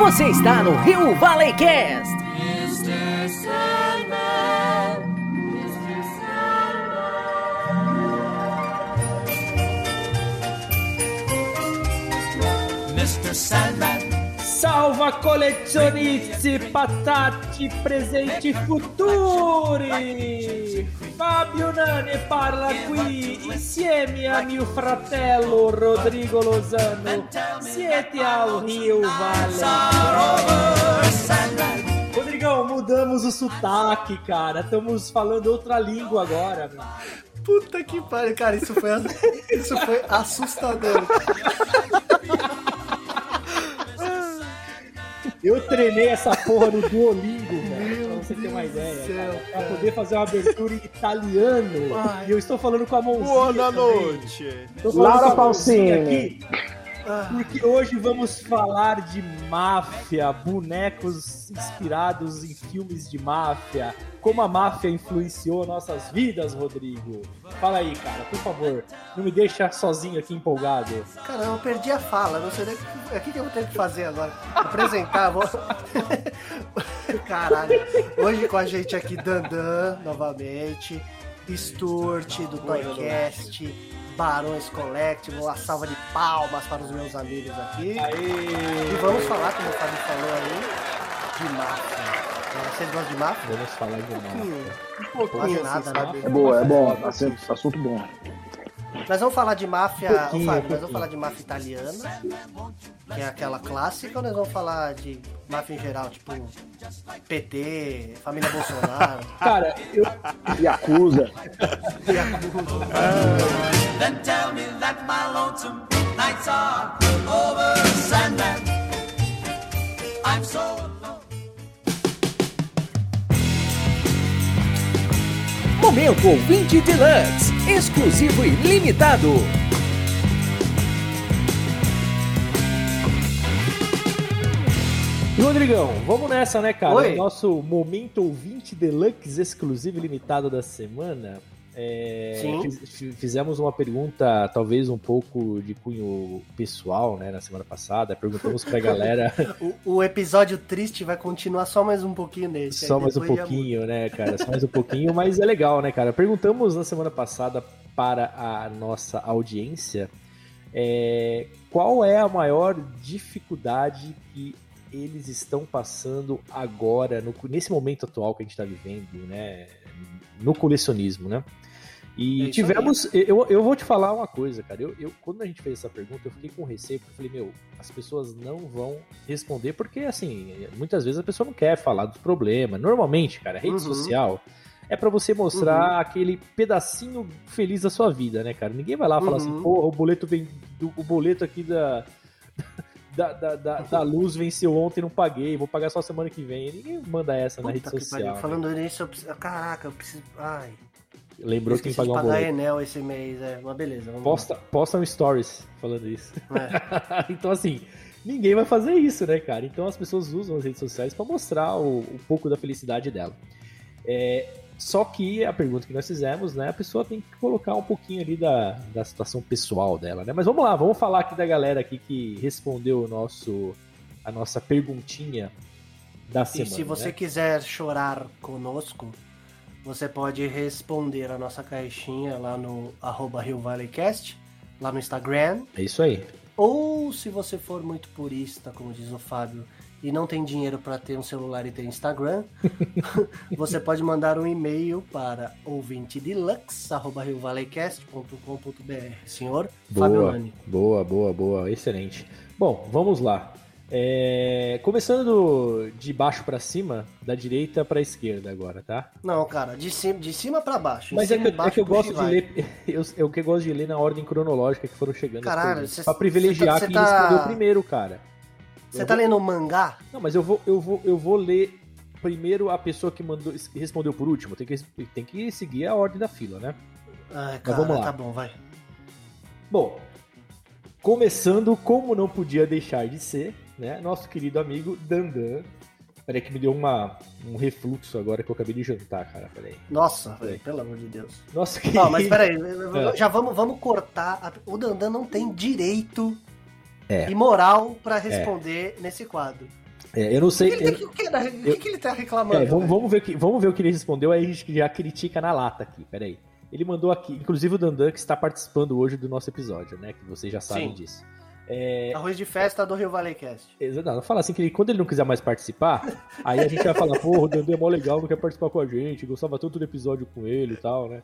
Você está no Rio Valley Cast. Mr. Sandman, Mr. Sandman. Mr. Sandman. Salva collezionisti, patati, presenti, futuri! Fabio Nani parla qui insieme a mio fratello Rodrigo Lozano. Siete ao Rio Vale. Rodrigão, mudamos o sotaque, cara. Estamos falando outra língua agora, meu. Puta que pariu, cara, isso foi, isso foi assustador. Eu treinei essa porra no Duolingo, velho, pra você ter uma ideia. céu, cara, pra poder fazer uma abertura em italiano. Ai. E eu estou falando com a mãozinha. Boa noite. Tô falando Laura com a mãozinha Pausini. aqui, Porque hoje vamos falar de máfia, bonecos inspirados em filmes de máfia. Como a máfia influenciou nossas vidas, Rodrigo. Fala aí, cara, por favor. Não me deixa sozinho aqui empolgado. Cara, eu perdi a fala, não sei nem o que, eu vou ter que fazer agora. Apresentar, vou. Caralho. Hoje com a gente aqui, Dandan, novamente. Sturt, do Toycast. Barões Collective, uma salva de palmas para os meus amigos aqui. E vamos falar, como o Fábio falou aí, de máfia. Vocês gostam de máfia? Vamos falar de máfia. Um pouquinho, Quase assim, nada, né? É boa, é bom. Foda, Assunto, assunto bom. Nós vamos falar de máfia, Um pouquinho, Fábio, nós vamos falar de máfia italiana, que é aquela clássica, ou nós vamos falar de máfia em geral, tipo PT, família Bolsonaro, Cara, eu, Yakuza. Yakuza. Then tell me that my lonesome nights are over, Sandman. I'm so Momento Ouvinte Deluxe, exclusivo e limitado. E Rodrigão, vamos nessa, né, cara? Oi. O nosso momento ouvinte deluxe exclusivo e limitado da semana. É, fizemos uma pergunta, talvez um pouco de cunho pessoal, né, na semana passada. Perguntamos pra galera O, o episódio triste vai continuar só mais um pouquinho nesse. só mais um pouquinho, né, cara? Só mais um pouquinho, mas é legal, né, cara? Perguntamos na semana passada para a nossa audiência é, qual é a maior dificuldade que eles estão passando agora, no- nesse momento atual que a gente está vivendo, né? No colecionismo, né? É E isso tivemos. Eu, eu vou te falar uma coisa, cara. Eu, eu- quando a gente fez essa pergunta, eu fiquei com receio, porque eu falei, meu, as pessoas não vão responder, porque, assim, muitas vezes a pessoa não quer falar dos problemas. Normalmente, cara, rede Uhum. social é pra você mostrar aquele pedacinho feliz da sua vida, né, cara? Ninguém vai lá falar assim, Uhum. porra, o boleto vem. do- o boleto aqui da. Da, da, da, da luz venceu ontem, não paguei, vou pagar só semana que vem. Ninguém manda essa na Puta rede que social. né? Falando nisso, eu preciso... Caraca, eu preciso... Ai, Lembrou que que de pagar um boleto. Enel esse mês, é. Mas beleza, Posta, posta um stories falando isso. É. então, assim, ninguém vai fazer isso, né, cara? Então as pessoas usam as redes sociais pra mostrar o, um pouco da felicidade dela. É, só que a pergunta que nós fizemos, né, a pessoa tem que colocar um pouquinho ali da, da situação pessoal dela, né? Mas vamos lá, vamos falar aqui da galera aqui que respondeu o nosso, a nossa perguntinha da E semana. se você né? quiser chorar conosco, você pode responder a nossa caixinha lá no arroba Rio Valley Cast, lá no Instagram. É isso aí. Ou se você for muito purista, como diz o Fábio, e não tem dinheiro para ter um celular e ter Instagram, você pode mandar um e-mail para ouvintedeluxe.riovalleycast.com.br. Senhor Fábio Boa, Lani. boa, boa, boa, excelente. Bom, vamos lá. É, Começando de baixo pra cima, da direita pra esquerda agora, tá? Não, cara, de cima, de cima para baixo. Mas é cima que, e eu- é que eu baixo, gosto de ler, eu, é o que eu gosto de ler na ordem cronológica que foram chegando. Caralho, perguntas, cê- pra privilegiar cê tá- quem cê tá- respondeu primeiro, cara. Você Eu tá vou- lendo mangá? Não, mas eu vou, eu vou, eu vou ler primeiro a pessoa que mandou, que respondeu por último. Tem que, tem que seguir a ordem da fila, né? Mas cara, vamos lá. tá bom, vai. Bom, começando como não podia deixar de ser, né? Nosso querido amigo Dandan. Peraí que me deu uma, um refluxo agora que eu acabei de jantar, cara. Peraí. Nossa, Peraí. pelo amor de Deus. Nossa querido. Não, mas peraí, É. já vamos, vamos cortar. a- O Dandan não tem direito É. e moral pra responder nesse quadro. É, eu não O sei. que, ele eu- tem- o que, o que que ele tá reclamando? É, vamos, velho? vamos ver o que, vamos ver o que ele respondeu, aí a gente já critica na lata aqui, peraí. Ele mandou aqui, inclusive o Dandan, que está participando hoje do nosso episódio, né? Que vocês já sabem Sim. disso. É, Arroz de festa do Rio Valley Cast. exa- não, fala assim que ele- quando ele não quiser mais participar, aí a gente vai falar, porra, o Dandan é mó legal, não quer participar com a gente, gostava tanto do episódio com ele e tal, né?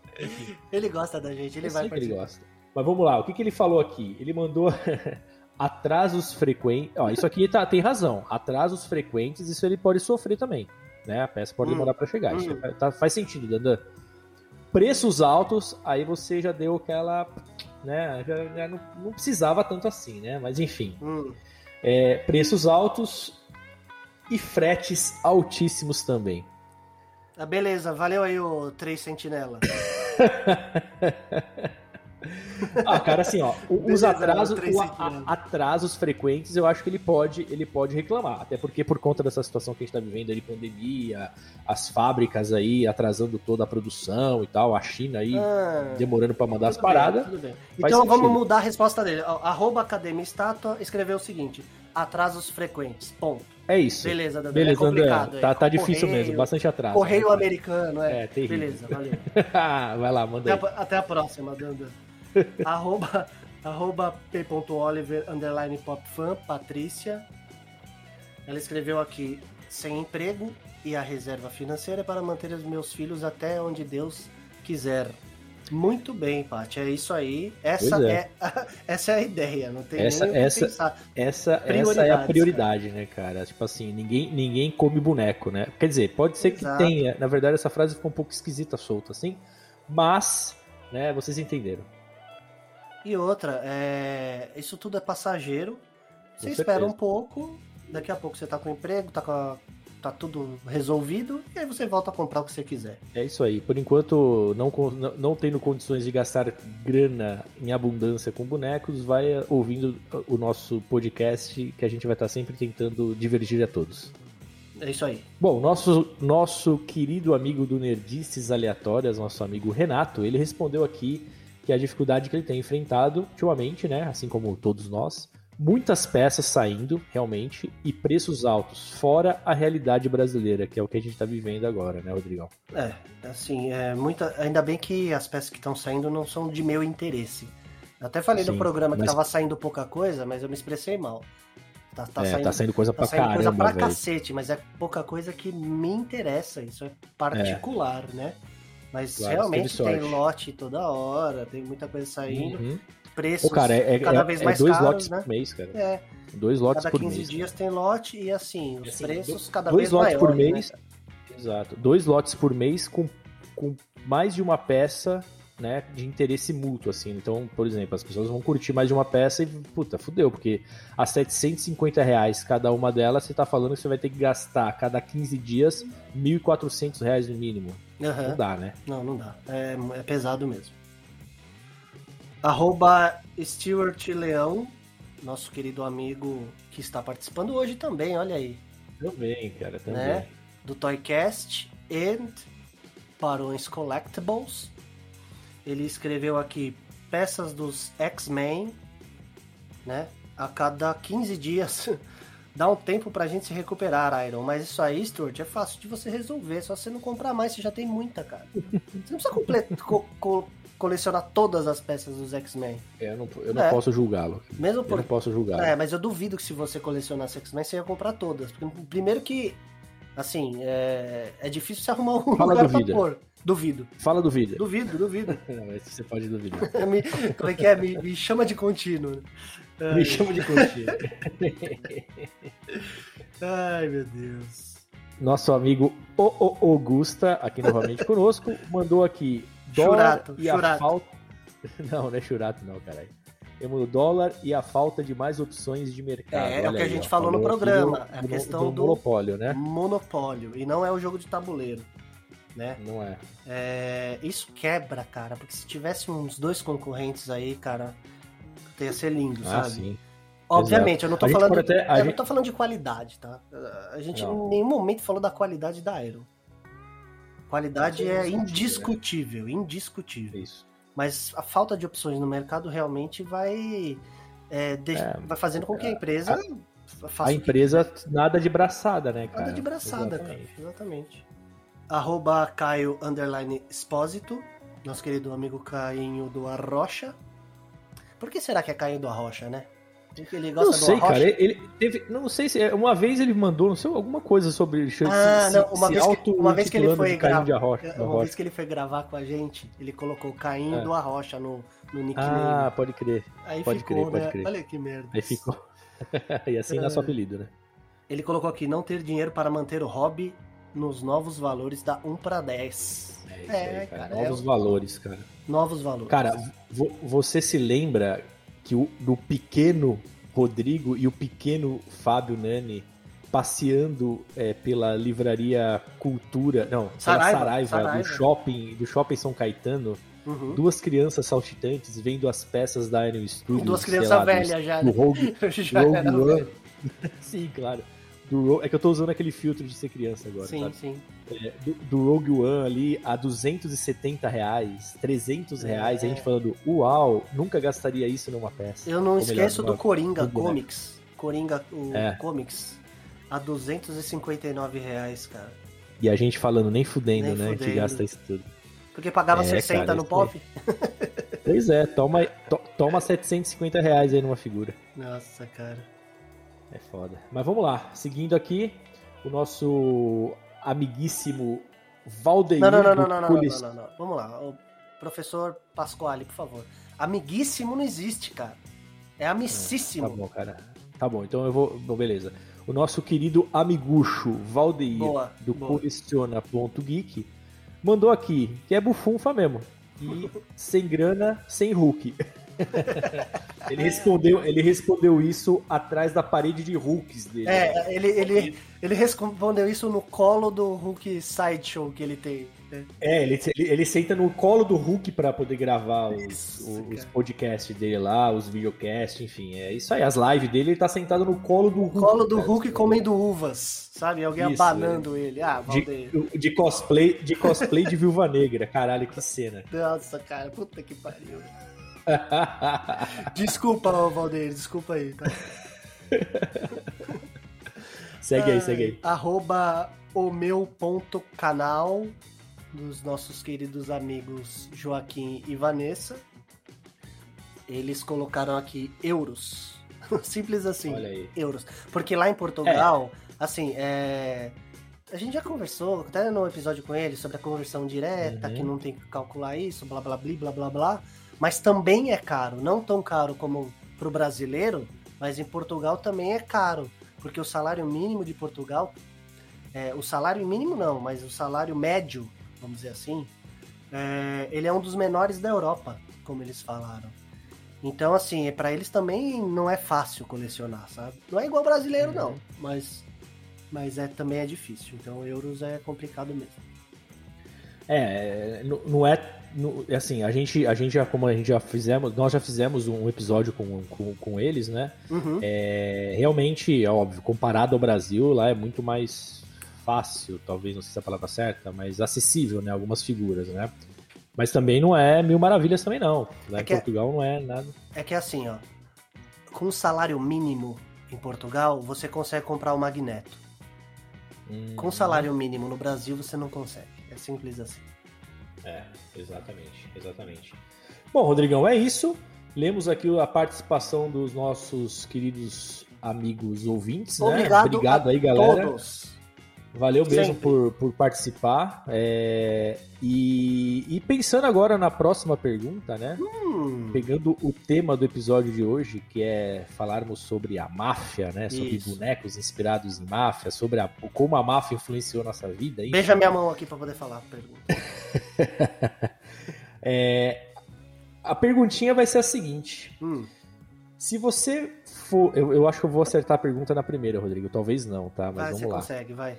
Ele gosta da gente, ele Eu vai sei que ele participar. gosta. Mas vamos lá, o que, que ele falou aqui? Ele mandou atrasos frequentes. Ó, isso aqui tá, tem razão. Atrasos frequentes, isso ele pode sofrer também. Né? A peça pode Hum. demorar pra chegar. Isso Hum. é- tá- faz sentido, Dandan. Preços altos, aí você já deu aquela. Né? Já, já não, não precisava tanto assim, né? Mas enfim. Hum. É, preços altos e fretes altíssimos também. Ah, beleza, valeu aí o 3 Sentinela. Ah, cara, assim, ó, os atrasos, o a- atrasos frequentes, eu acho que ele pode, ele pode reclamar, até porque por conta dessa situação que a gente tá vivendo aí, pandemia, as fábricas aí atrasando toda a produção e tal, a China aí Ah, demorando pra mandar as bem, paradas. bem. Faz Então vamos mudar a resposta dele. Arroba Academia Estátua escreveu o seguinte: atrasos frequentes. Ponto. É isso. Beleza, Dandan. Beleza, é complicado. André. aí. Tá, tá difícil Correio- mesmo, bastante atraso. Correio americano, é. É. Beleza, valeu. Vai lá, manda Até aí. a, até a próxima, Danda. arroba, arroba p.oliver, underline popfan, Patrícia. Ela escreveu aqui, sem emprego e a reserva financeira para manter os meus filhos até onde Deus quiser. Muito bem, Paty, é isso aí. Essa é. é. essa é a ideia, não tem Essa- nem que essa- pensar. Essa, essa é a prioridade, né, cara? Tipo assim, ninguém, ninguém come boneco, né? Quer dizer, pode ser que Exato. tenha. Na verdade, essa frase ficou um pouco esquisita, solta, assim. Mas, né, vocês entenderam. E outra, é, isso tudo é passageiro. Você espera um pouco, daqui a pouco você tá com emprego, tá, com a- tá tudo resolvido, e aí você volta a comprar o que você quiser. É isso aí. Por enquanto, não, não, tendo condições de gastar grana em abundância com bonecos, vai eh, ouvindo o nosso podcast, que a gente vai estar sempre tentando divergir a todos. É isso aí. Bom, nosso, nosso querido amigo do Nerdices Aleatórias, nosso amigo Renato, ele respondeu aqui que a dificuldade que ele tem enfrentado ultimamente, né, assim como todos nós, muitas peças saindo, realmente, e preços altos, fora a realidade brasileira, que é o que a gente está vivendo agora, né, Rodrigão? É, assim, é muita. Ainda bem que as peças que estão saindo não são de meu interesse. Eu até falei no Sim, programa que mas- tava saindo pouca coisa, mas eu me expressei mal. Tá, tá é, saindo, tá saindo coisa tá pra saindo coisa caramba, pra velho. cacete, mas é pouca coisa que me interessa. Isso é particular, né? Mas realmente tem lote toda hora, tem muita coisa saindo, Uhum. preços Pô, cara, é, é- cada é- vez é mais dois caros, lotes né? por mês, cara. É, Dois lotes cada por 15 mês. dias tem lote e assim, os Assim, preços cada dois vez lotes maiores, por né, mês. cara? Exato. Dois lotes por mês com, com mais de uma peça, né, de interesse mútuo, assim. Então, por exemplo, as pessoas vão curtir mais de uma peça e, puta, fudeu, porque a 750 reais cada uma delas, você tá falando que você vai ter que gastar a cada 15 dias 1.400 reais no mínimo. Aham. Não dá, né? Não, não dá. É, é pesado mesmo. Arroba Stuart Leão, nosso querido amigo que está participando hoje também, olha aí, Também, cara, também. né? Do Toycast and Barões Collectibles. Ele escreveu aqui peças dos X-Men, né? A cada 15 dias. Dá um tempo pra gente se recuperar, Iron. Mas isso aí, Stuart, é fácil de você resolver. Só você não comprar mais, você já tem muita, cara. Você não precisa comple- co- co- colecionar todas as peças dos X-Men. É, Eu não, eu não É. posso julgá-lo. Mesmo Eu por. não posso julgá-lo. É, mas eu duvido que se você colecionasse X-Men, você ia comprar todas. Porque, primeiro que, assim, é, é difícil você arrumar um Fala lugar duvida. pra pôr. Duvido. Fala do vídeo. Duvido, duvido. Não, você pode duvidar. Me- como é que é? Me, me chama de contínuo. Ai, Me chama de contigo. ai, meu Deus. Nosso amigo O O Augusta, aqui novamente conosco, mandou aqui dólar Churato, e a churato. falta. Não, não é churato, não, caralho. Ele mandou dólar e a falta de mais opções de mercado. É, é o que a aí, gente ó, falou no programa, do- a do- questão do- monopólio, né? Monopólio. E não é o jogo de tabuleiro. Né? Não é. É, isso quebra, cara. Porque se tivesse uns dois concorrentes aí, cara, ia ser lindo, Ah, sabe? sim. Obviamente, eu não tô A falando. até- a eu não gente- tô falando de qualidade, tá? A gente Não. em nenhum momento falou da qualidade da Aero. Qualidade é é indiscutível, indiscutível. Isso. Mas a falta de opções no mercado realmente vai, é, de- É. vai fazendo com que a empresa faço A o que empresa nada de braçada, né, cara? Nada de braçada, Exatamente. cara. Exatamente. Arroba Caio Underline Expósito, nosso querido amigo Cainho do Arrocha. Por que será que é Cainho do Arrocha, né? Porque ele gosta Não do sei, Arrocha? cara. Ele teve. Não sei se. Uma vez ele mandou, não sei, alguma coisa sobre. Ah, se- não, uma se vez, que, uma vez que ele foi Caim gravar. Arrocha. Uma Arrocha. vez que ele foi gravar com a gente, ele colocou Cainho É. do Arrocha no, no nickname. Ah, pode crer. Aí pode ficou, crer, pode né? crer. Olha que merda. Aí ficou. e assim nasce o apelido, né? Ele colocou aqui, não ter dinheiro para manter o hobby nos novos valores da 1 para 10. É isso É, aí, cara. cara, Novos é valores, cara. Novos valores. Cara, vo- você se lembra que o, do pequeno Rodrigo e o pequeno Fábio Nani passeando é, pela livraria Cultura, não, pela Saraiva, Saraiva, Saraiva. do shopping, do shopping São Caetano, Uhum. duas crianças saltitantes vendo as peças da Iron Studios, Duas crianças velhas já, do, né? Rogue, Já Rogue One. velho. Sim, claro. Do é que eu tô usando aquele filtro de ser criança agora, Sim, sabe? sim. É, do, do Rogue One ali a 270 reais, 300 reais, É. a gente falando, uau, nunca gastaria isso numa peça. Eu não Ou esqueço do Coringa num boneco. Comics. Coringa, o É. Comics. A 259 reais, cara. E a gente falando, nem fudendo, Nem né? Que fudendo. gasta isso tudo. Porque pagava É, 60 cara, no pop. Pois é, toma, to- toma 750 reais aí numa figura. Nossa, cara. É foda. Mas vamos lá, seguindo aqui, o nosso amiguíssimo Valdeir Não, não, não, não, não, não, não, não, não. Vamos lá. O professor Pasquale, por favor. Amiguíssimo não existe, cara. É amicíssimo. Tá bom, cara. Tá bom, então eu vou. Bom, beleza. O nosso querido amigucho Valdeir Boa, do. Coleciona.geek mandou aqui, que é bufunfa mesmo. E sem grana, sem Hulk. ele, respondeu, ele respondeu isso atrás da parede de Hulks dele. É, ele, ele, ele respondeu isso no colo do Hulk Sideshow que ele tem. né? É, ele, ele, ele senta no colo do Hulk pra poder gravar os, Isso, os, podcasts dele lá, os videocasts, enfim. É isso aí, as lives dele, ele tá sentado no colo do Hulk. Colo do. Hulk comendo uvas, sabe? Alguém Isso, abanando ele. Ah. De, de cosplay, de cosplay de Viúva Negra, caralho, que cena. Nossa, cara, puta que pariu. Desculpa, Valdeir, desculpa aí, tá? segue aí, segue aí. Arroba o meu ponto canal dos nossos queridos amigos Joaquim e Vanessa. Eles colocaram aqui euros. Simples assim, Olha aí. euros. Porque lá em Portugal, assim, é... a gente já conversou, até no episódio com eles, sobre a conversão direta, Uhum. que não tem que calcular isso, blá blá blá blá blá blá. Mas também é caro, não tão caro como pro brasileiro, mas em Portugal também é caro. Porque o salário mínimo de Portugal, é, o salário mínimo não, mas o salário médio, vamos dizer assim, é, ele é um dos menores da Europa, como eles falaram. Então, assim, para eles também não é fácil colecionar, sabe? Não é igual brasileiro, não, mas, mas é, também é difícil. Então, euros é complicado mesmo. É, não- não é. É assim, a gente, a gente já, como a gente já fizemos, nós já fizemos um episódio com, com, com eles, né? Uhum. É, realmente, é óbvio, comparado ao Brasil, lá é muito mais fácil, talvez não sei se é a palavra certa, mas acessível, né? Algumas figuras, né? Mas também não é mil maravilhas também não. Lá É em é- Portugal não é nada. É que assim, ó, com salário mínimo em Portugal, você consegue comprar o Magneto. Hum, Com salário mínimo no Brasil, você não consegue. É simples assim. É, exatamente, exatamente. Bom, Rodrigão, é isso. Lemos aqui a participação dos nossos queridos amigos ouvintes, né? Obrigado, Obrigado a aí, galera. todos. Valeu mesmo Sempre. por, por participar. É, e, e pensando agora na próxima pergunta, né? Hum, Pegando o tema do episódio de hoje, que é falarmos sobre a máfia, né? Sobre Isso. bonecos inspirados em máfia, sobre a- como a máfia influenciou nossa vida. beija minha mão aqui pra poder falar a pergunta. É, a perguntinha vai ser a seguinte: Hum, se você for. Eu, eu acho que eu vou acertar a pergunta na primeira, Rodrigo. Talvez não, tá? Mas vai, vamos você lá. consegue, vai.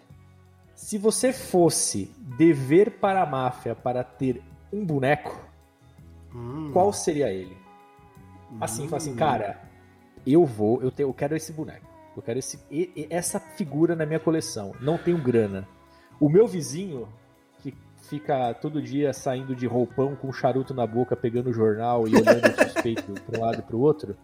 Se você fosse dever para a máfia para ter um boneco, Hum, qual seria ele? Assim, fala assim, cara, eu vou, eu, tenho, eu quero esse boneco. Eu quero esse, essa figura na minha coleção. Não tenho grana. O meu vizinho, fica todo dia saindo de roupão com um charuto na boca, pegando o jornal e olhando suspeito para um lado e para o outro,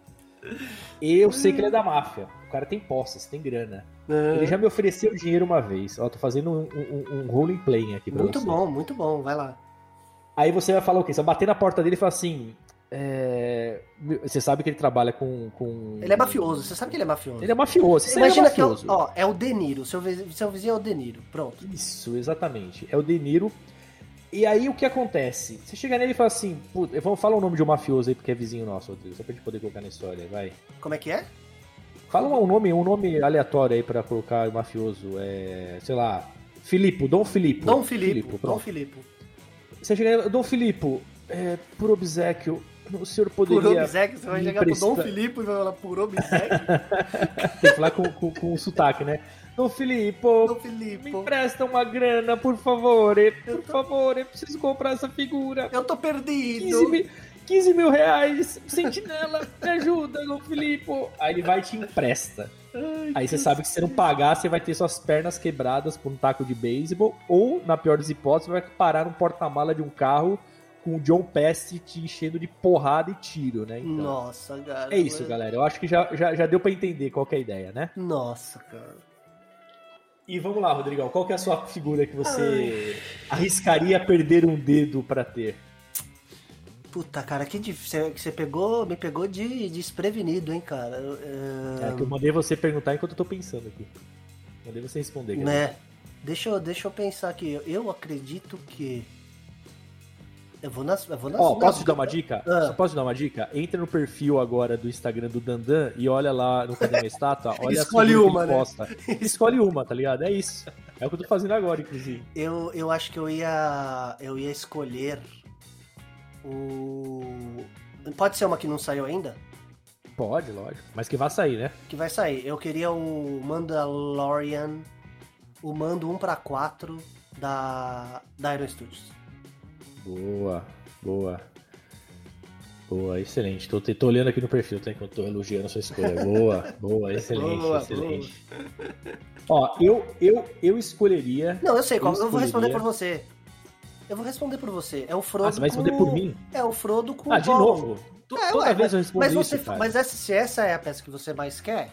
Eu sei que ele é da máfia. O cara tem posses, tem grana. Ele já me ofereceu dinheiro uma vez. Ó, tô fazendo um, um, um role playing aqui pra Muito você. bom, muito bom. Vai lá. Aí você vai falar o quê? Você vai bater na porta dele e falar assim. é, Você sabe que ele trabalha com. com... Ele é mafioso, você sabe que ele é mafioso. Ele é mafioso. Você Imagina é que é o, ó, é o De Niro, seu, vizinho- seu vizinho é o De Niro. Pronto. Isso, exatamente. É o De Niro. E aí o que acontece? Você chega nele e fala assim, puta, vamos falar o nome de um mafioso aí porque é vizinho nosso, Rodrigo, só pra gente poder colocar na história, vai. Como é que é? Fala um nome, um nome aleatório aí pra colocar o mafioso, é, sei lá, Filipe, Dom Filipe. Dom Filipe. Dom. Filipe. Você chega nele, Dom Filipe, é, por obsequio, o senhor Por poderia obséquio, você vai chegar pro Dom Filipe e vai falar por obséquio. Tem que falar com, com, com o sotaque, né? Dom Filipe, Dom me empresta uma grana, por favor, por favor, eu preciso comprar essa figura. Eu tô 15 perdido. mil, 15 mil reais, sentinela, me ajuda, Dom Filipe. Aí ele vai e te empresta. Aí você sabe que se você não pagar, você vai ter suas pernas quebradas por um taco de beisebol, ou, na pior das hipóteses, vai parar no porta-mala de um carro com o John Pest te enchendo de porrada e tiro, né? Então, Nossa, cara. é isso, mas- galera. Eu acho que já, já, já deu pra entender qual que é a ideia, né? Nossa, cara. E vamos lá, Rodrigão. Qual que é a sua figura que você arriscaria perder um dedo pra ter? Puta, cara, que difícil. Você pegou, me pegou de desprevenido, hein, cara. É é, que eu mandei você perguntar enquanto eu tô pensando aqui. Mandei você responder. né? Deixa eu, deixa eu pensar aqui. Eu acredito que. Eu vou nas. Eu vou nas posso te dar uma dica? Ah. Só posso te dar uma dica? Entra no perfil agora do Instagram do Dandan e olha lá no Cadê Minha Estátua, olha Escolhe uma, né? posta. Escolhe uma, tá ligado? É isso. É o que eu tô fazendo agora, inclusive. Eu, eu acho que eu ia. Eu ia escolher o. Pode ser uma que não saiu ainda? Pode, lógico. Mas que vai sair, né? Que vai sair. Eu queria o Mandalorian, o Mando 1 para 4 da, da Iron Studios. Boa, boa. Boa, excelente. Tô, tô olhando aqui no perfil, tá? Enquanto tô elogiando a sua escolha. Boa, boa, excelente, Boa, excelente. Ó, eu, eu, eu escolheria. Não, eu sei qual. Eu vou responder por você. Eu vou responder por você. É o Frodo. Ah, você vai responder com- por mim? É o Frodo com Ah, de Gollum. novo? To- É, Toda ué, vez eu mas, respondo mas isso, você, cara. mas essa, se essa é a peça que você mais quer,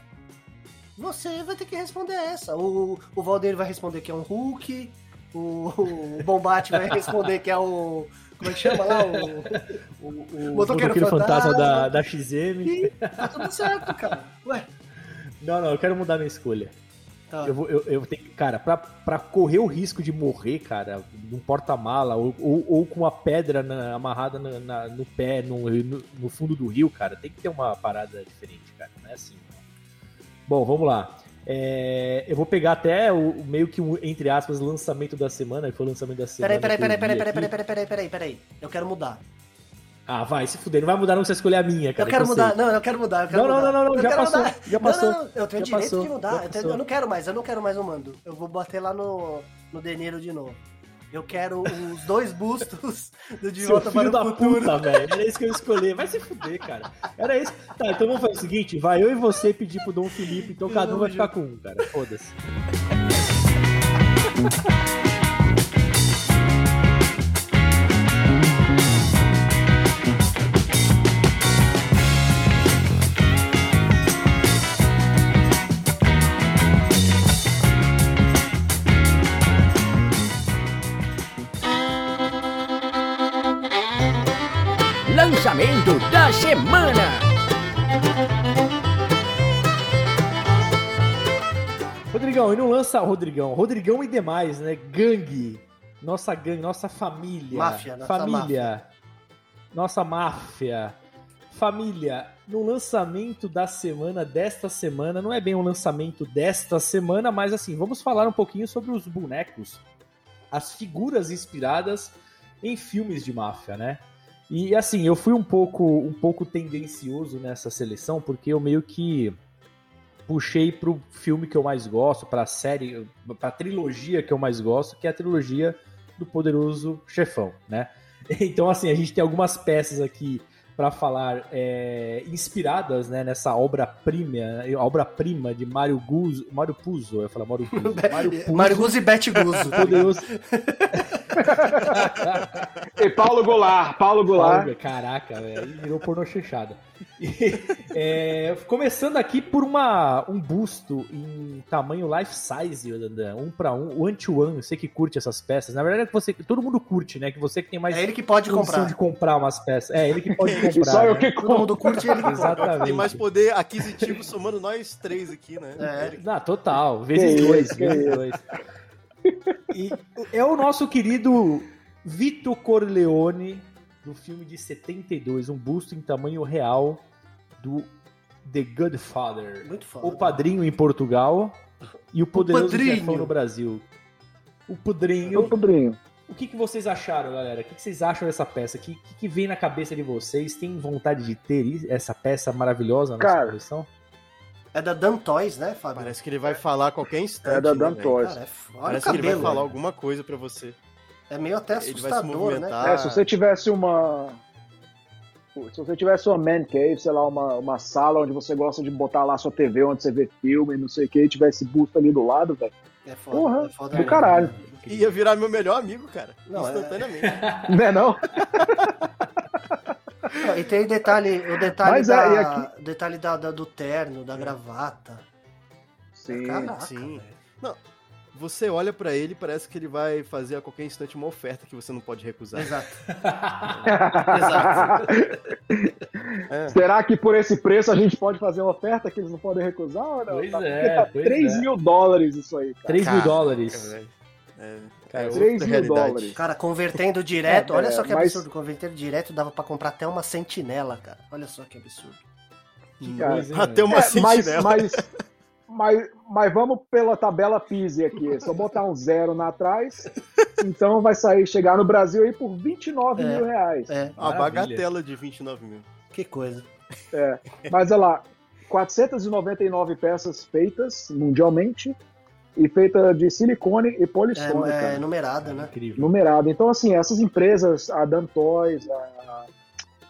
você vai ter que responder essa. O, o Valdeir vai responder que é um Hulk. O, o Bombate vai responder que é o. Como é que chama lá? O, O, o Motoqueiro motoqueiro fantasma fantasma. da, da XM. Tá tudo certo, cara. Ué. Não, não, eu quero mudar minha escolha. Tá. Eu, vou, eu, eu tenho, cara, pra, pra correr o risco de morrer, cara, num porta-mala ou, ou, ou com uma pedra na- amarrada na- na- no pé, no, no, no fundo do rio, cara, tem que ter uma parada diferente, cara. Não é assim. não. Bom, vamos lá. É, eu vou pegar até o, meio que um, entre aspas, lançamento da semana, que foi o lançamento da semana. Peraí, peraí, peraí, peraí, peraí, peraí, peraí, peraí, peraí, peraí. Eu quero mudar. Ah, vai, se fuder, não vai mudar não se você escolher a minha, cara. eu quero que mudar. Não, eu quero mudar. Eu quero Não, não, mudar. não, não, Eu já passou, mudar. já Não, passou, Não, não, eu tenho direito passou, de mudar. Eu, tenho- eu não quero mais, eu não quero mais o mando. Eu vou bater lá no, no Deneiro de novo. Eu quero os dois bustos do De Volta para filho o da Futuro. puta, velho. Era isso que eu escolhi. Vai se fuder, cara. Era isso. Tá, então vamos fazer o seguinte: vai eu e você pedir pro Dom Felipe, então cada um vai ficar com um, cara. Foda-se. Lançamento da semana. Rodrigão, e não lança. Rodrigão, Rodrigão e demais, né? Gangue. Nossa gangue, nossa família. Máfia, nossa família. Nossa máfia. Família, no lançamento da semana, desta semana, não é bem um lançamento desta semana, mas assim, vamos falar um pouquinho sobre os bonecos, as figuras inspiradas em filmes de máfia, né? E assim, eu fui um pouco, um pouco tendencioso nessa seleção, porque eu meio que puxei pro filme que eu mais gosto, pra série, pra trilogia que eu mais gosto, que é a trilogia do Poderoso Chefão, né? Então, assim, a gente tem algumas peças aqui para falar é, inspiradas né, nessa obra-prima obra-prima de Mário Guzzo, Mário Puzo, eu ia falar Mário Puzo, Mário Puzo, Guzzo e Bete Guzzo. poderoso, E Paulo Goulart, Paulo Goulart. Paulo, caraca, velho, virou pornô chanchada. E, é, começando aqui por uma, um busto em tamanho life size, um para um, one to one, você que curte essas peças. Na verdade é que você, todo mundo curte, né? Que você que tem mais É ele que pode comprar. de comprar umas peças. É, ele que pode comprar. Só eu né? que Todo mundo curte ele. Exatamente. Tem mais poder aquisitivo somando nós três aqui, né? É. Ah, total. Vezes Que dois, isso, que vezes dois. E é o nosso querido Vito Corleone, do filme de 72, um busto em tamanho real do The Godfather. Muito foda. O Padrinho em Portugal e o Poderoso Padrinho. Chefão no Brasil. O Padrinho. padrinho. O que, que vocês acharam, galera? O que, que vocês acham dessa peça? O que, que, que vem na cabeça de vocês? Tem vontade de ter essa peça maravilhosa na nossa Cara, coleção? É da Dan Toys, né, Fábio? Parece que ele vai falar a qualquer instante. É da né, Dan velho? Toys. Cara, é Parece o que ele vai cabelo. falar alguma coisa pra você. É meio até Ele vai se assustador, né? É, se você tivesse uma. Se você tivesse uma man cave, sei lá, uma, uma sala onde você gosta de botar lá sua TV, onde você vê filme, não sei o que, e tivesse busto ali do lado, velho. É foda, Porra, é foda do caralho. Ia virar meu melhor amigo, cara. Não, é- instantaneamente. Não é não? Não, E tem detalhe, o detalhe, Mas é, da, e aqui- detalhe da, da- do terno, da gravata. Sim. Caraca, sim. velho. Você olha pra ele e parece que ele vai fazer a qualquer instante uma oferta que você não pode recusar. Exato. Exato. É. Será que por esse preço a gente pode fazer uma oferta que eles não podem recusar? Ou não? Pois Tá- é, tá pois 3 é. mil dólares isso aí, cara. 3 mil dólares. É, Cara, é 3 outra mil dólares. Cara, convertendo direto, É, olha só que mas- absurdo. Convertendo direto dava pra comprar até uma sentinela, cara. Olha só que absurdo. Cara, coisa, hein, Até uma É, mas, sentinela. mas, mas, mas vamos pela tabela Pise aqui. Se eu botar um zero na atrás, então vai sair, chegar no Brasil aí por 29 É. mil reais. É, Uma Maravilha. bagatela de 29 mil. que coisa. Mas olha lá, 499 peças feitas mundialmente e feita de silicone e polistone, É, é numerada, né? Incrível. Numerado. Então, assim, essas empresas, a Dan Toys, a,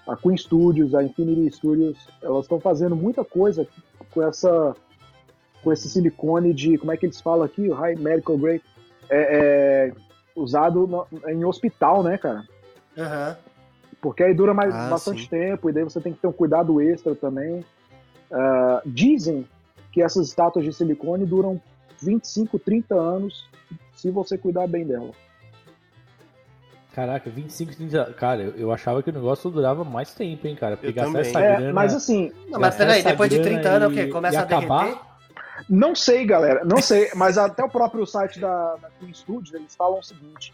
a Queen Studios, a Infinity Studios, elas estão fazendo muita coisa com essa com esse silicone de, como é que eles falam aqui? O High Medical Grade. É, é usado no- em hospital, né, cara? Aham. Porque aí dura mais, Ah, bastante sim. tempo e daí você tem que ter um cuidado extra também. Ah, dizem que essas estátuas de silicone duram 25, 30 anos se você cuidar bem dela. Caraca, 25, 30. Cara, eu, eu achava que o negócio durava mais tempo, hein, cara? Porque Eu gastar também. essa É, grana. mas assim, Não, mas peraí, depois de grana 30 anos, o e- quê? Começa a acabar? derreter? Não sei, galera, não sei, mas até o próprio site da, da Queen Studios, eles falam o seguinte,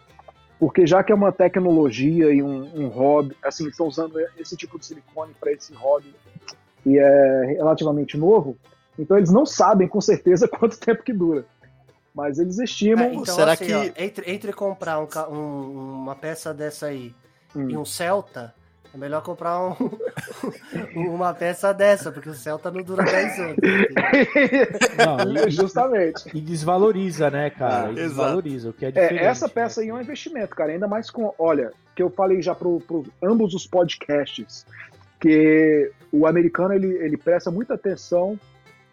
porque já que é uma tecnologia e um, um hobby, assim, estão usando esse tipo de silicone para esse hobby e é relativamente novo, então eles não sabem com certeza quanto tempo que dura, mas eles estimam... É, então, será assim, que- ó, entre, entre comprar um um- uma peça dessa aí Hum. e um Celta, é melhor comprar um- uma peça dessa, porque o Celta não dura 10 anos. Não, Justamente. e desvaloriza, né, cara? E exato. desvaloriza, o que é É, diferente. essa peça né? aí é um investimento, cara. Ainda mais com. Olha, que eu falei já para ambos os podcasts, que o americano ele, ele presta muita atenção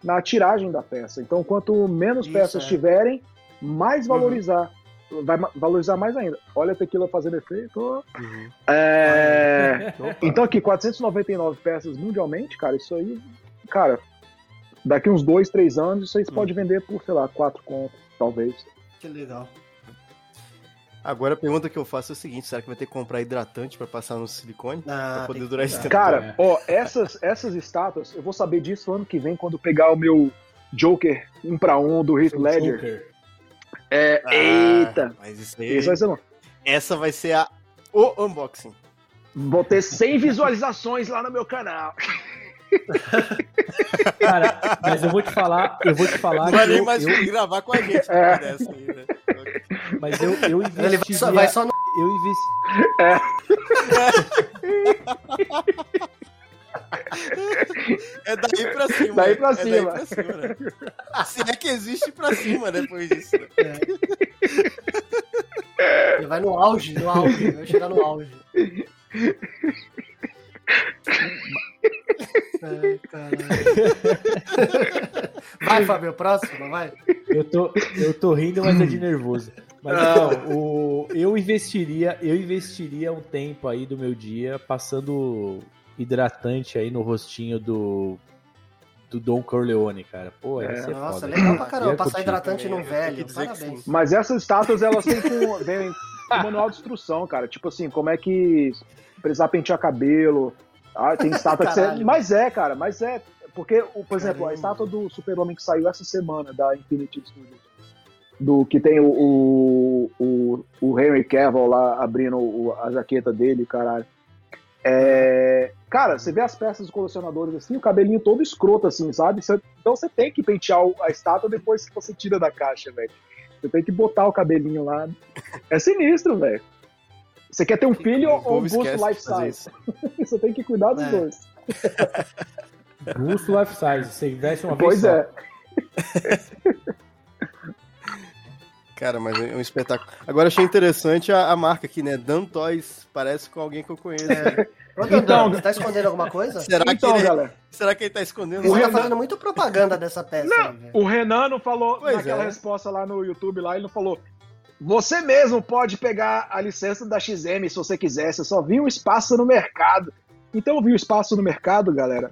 na tiragem da peça. Então, quanto menos Isso, peças é. tiverem, mais valorizar. Vai ma- valorizar mais ainda. Olha a tequila fazendo efeito. Uhum. É... Então, aqui, 499 peças mundialmente, cara, isso aí, cara, daqui uns dois, três anos, isso aí você Hum. pode vender por, sei lá, quatro contos, talvez. Que legal. Agora a pergunta que eu faço é o seguinte: será que vai ter que comprar hidratante pra passar no silicone? Ah, pra poder durar esse tempo? Cara, É. ó, essas, essas estátuas, eu vou saber disso ano que vem, quando pegar o meu Joker 1 pra 1 do Heath Ledger. Joker. É, Ah, eita! Mas isso aí, Isso vai ser bom. essa vai ser a, o unboxing. Vou ter 100 visualizações lá no meu canal. Cara, mas eu vou te falar, eu vou te falar Não vai que nem eu, mais eu- gravar com a gente É. dessa aí, né? mas eu, eu Ele vai investiria, só, vai só no. eu investi, É daí pra cima. Daí pra é cima. Daí pra cima né? Se é que existe pra cima depois disso. né? Ele vai no auge, no auge. Vai chegar no auge. Vai, Fábio, próximo, vai. eu tô, eu tô rindo, mas é de nervoso. Mas não, o, eu investiria, eu investiria um tempo aí do meu dia passando hidratante aí no rostinho do do Don Corleone, cara. Pô, É. ser Nossa, foda. legal pra caramba. Passar curtir. hidratante num eu velho. Parabéns. Mas essas estátuas, elas têm com, vem com manual de instrução, cara. Tipo assim, como é que precisar pentear cabelo. Ah, tem estátua que você... Mas é, cara, mas é. Porque, por exemplo, a estátua do Super-Homem que saiu essa semana da Infinity Studios. Do que tem o, o, o, o Henry Cavill lá abrindo o- a jaqueta dele, caralho. É, cara, você vê as peças dos colecionadores assim, o cabelinho todo escroto, assim, sabe? Você- então você tem que pentear a estátua depois que você tira da caixa, velho. Você tem que botar o cabelinho lá. É sinistro, velho. Você quer ter um filho O ou um busto life size? Você tem que cuidar dos É. dois. Busto life size, você investe uma vez Pois é. Cara, mas é um espetáculo. Agora achei interessante a, a marca aqui, né? Dan Toys. Parece com alguém que eu conheço. É. Ô, Então- você tá escondendo alguma coisa? Será, Então, que ele, galera, será que ele tá escondendo? Tá Renan- fazendo muito propaganda dessa peça aí, velho. o Renan não falou Pois naquela é. resposta lá no YouTube, lá, ele não falou. Você mesmo pode pegar a licença da XM se você quiser. Você só viu espaço no mercado. Então eu vi o espaço no mercado, galera.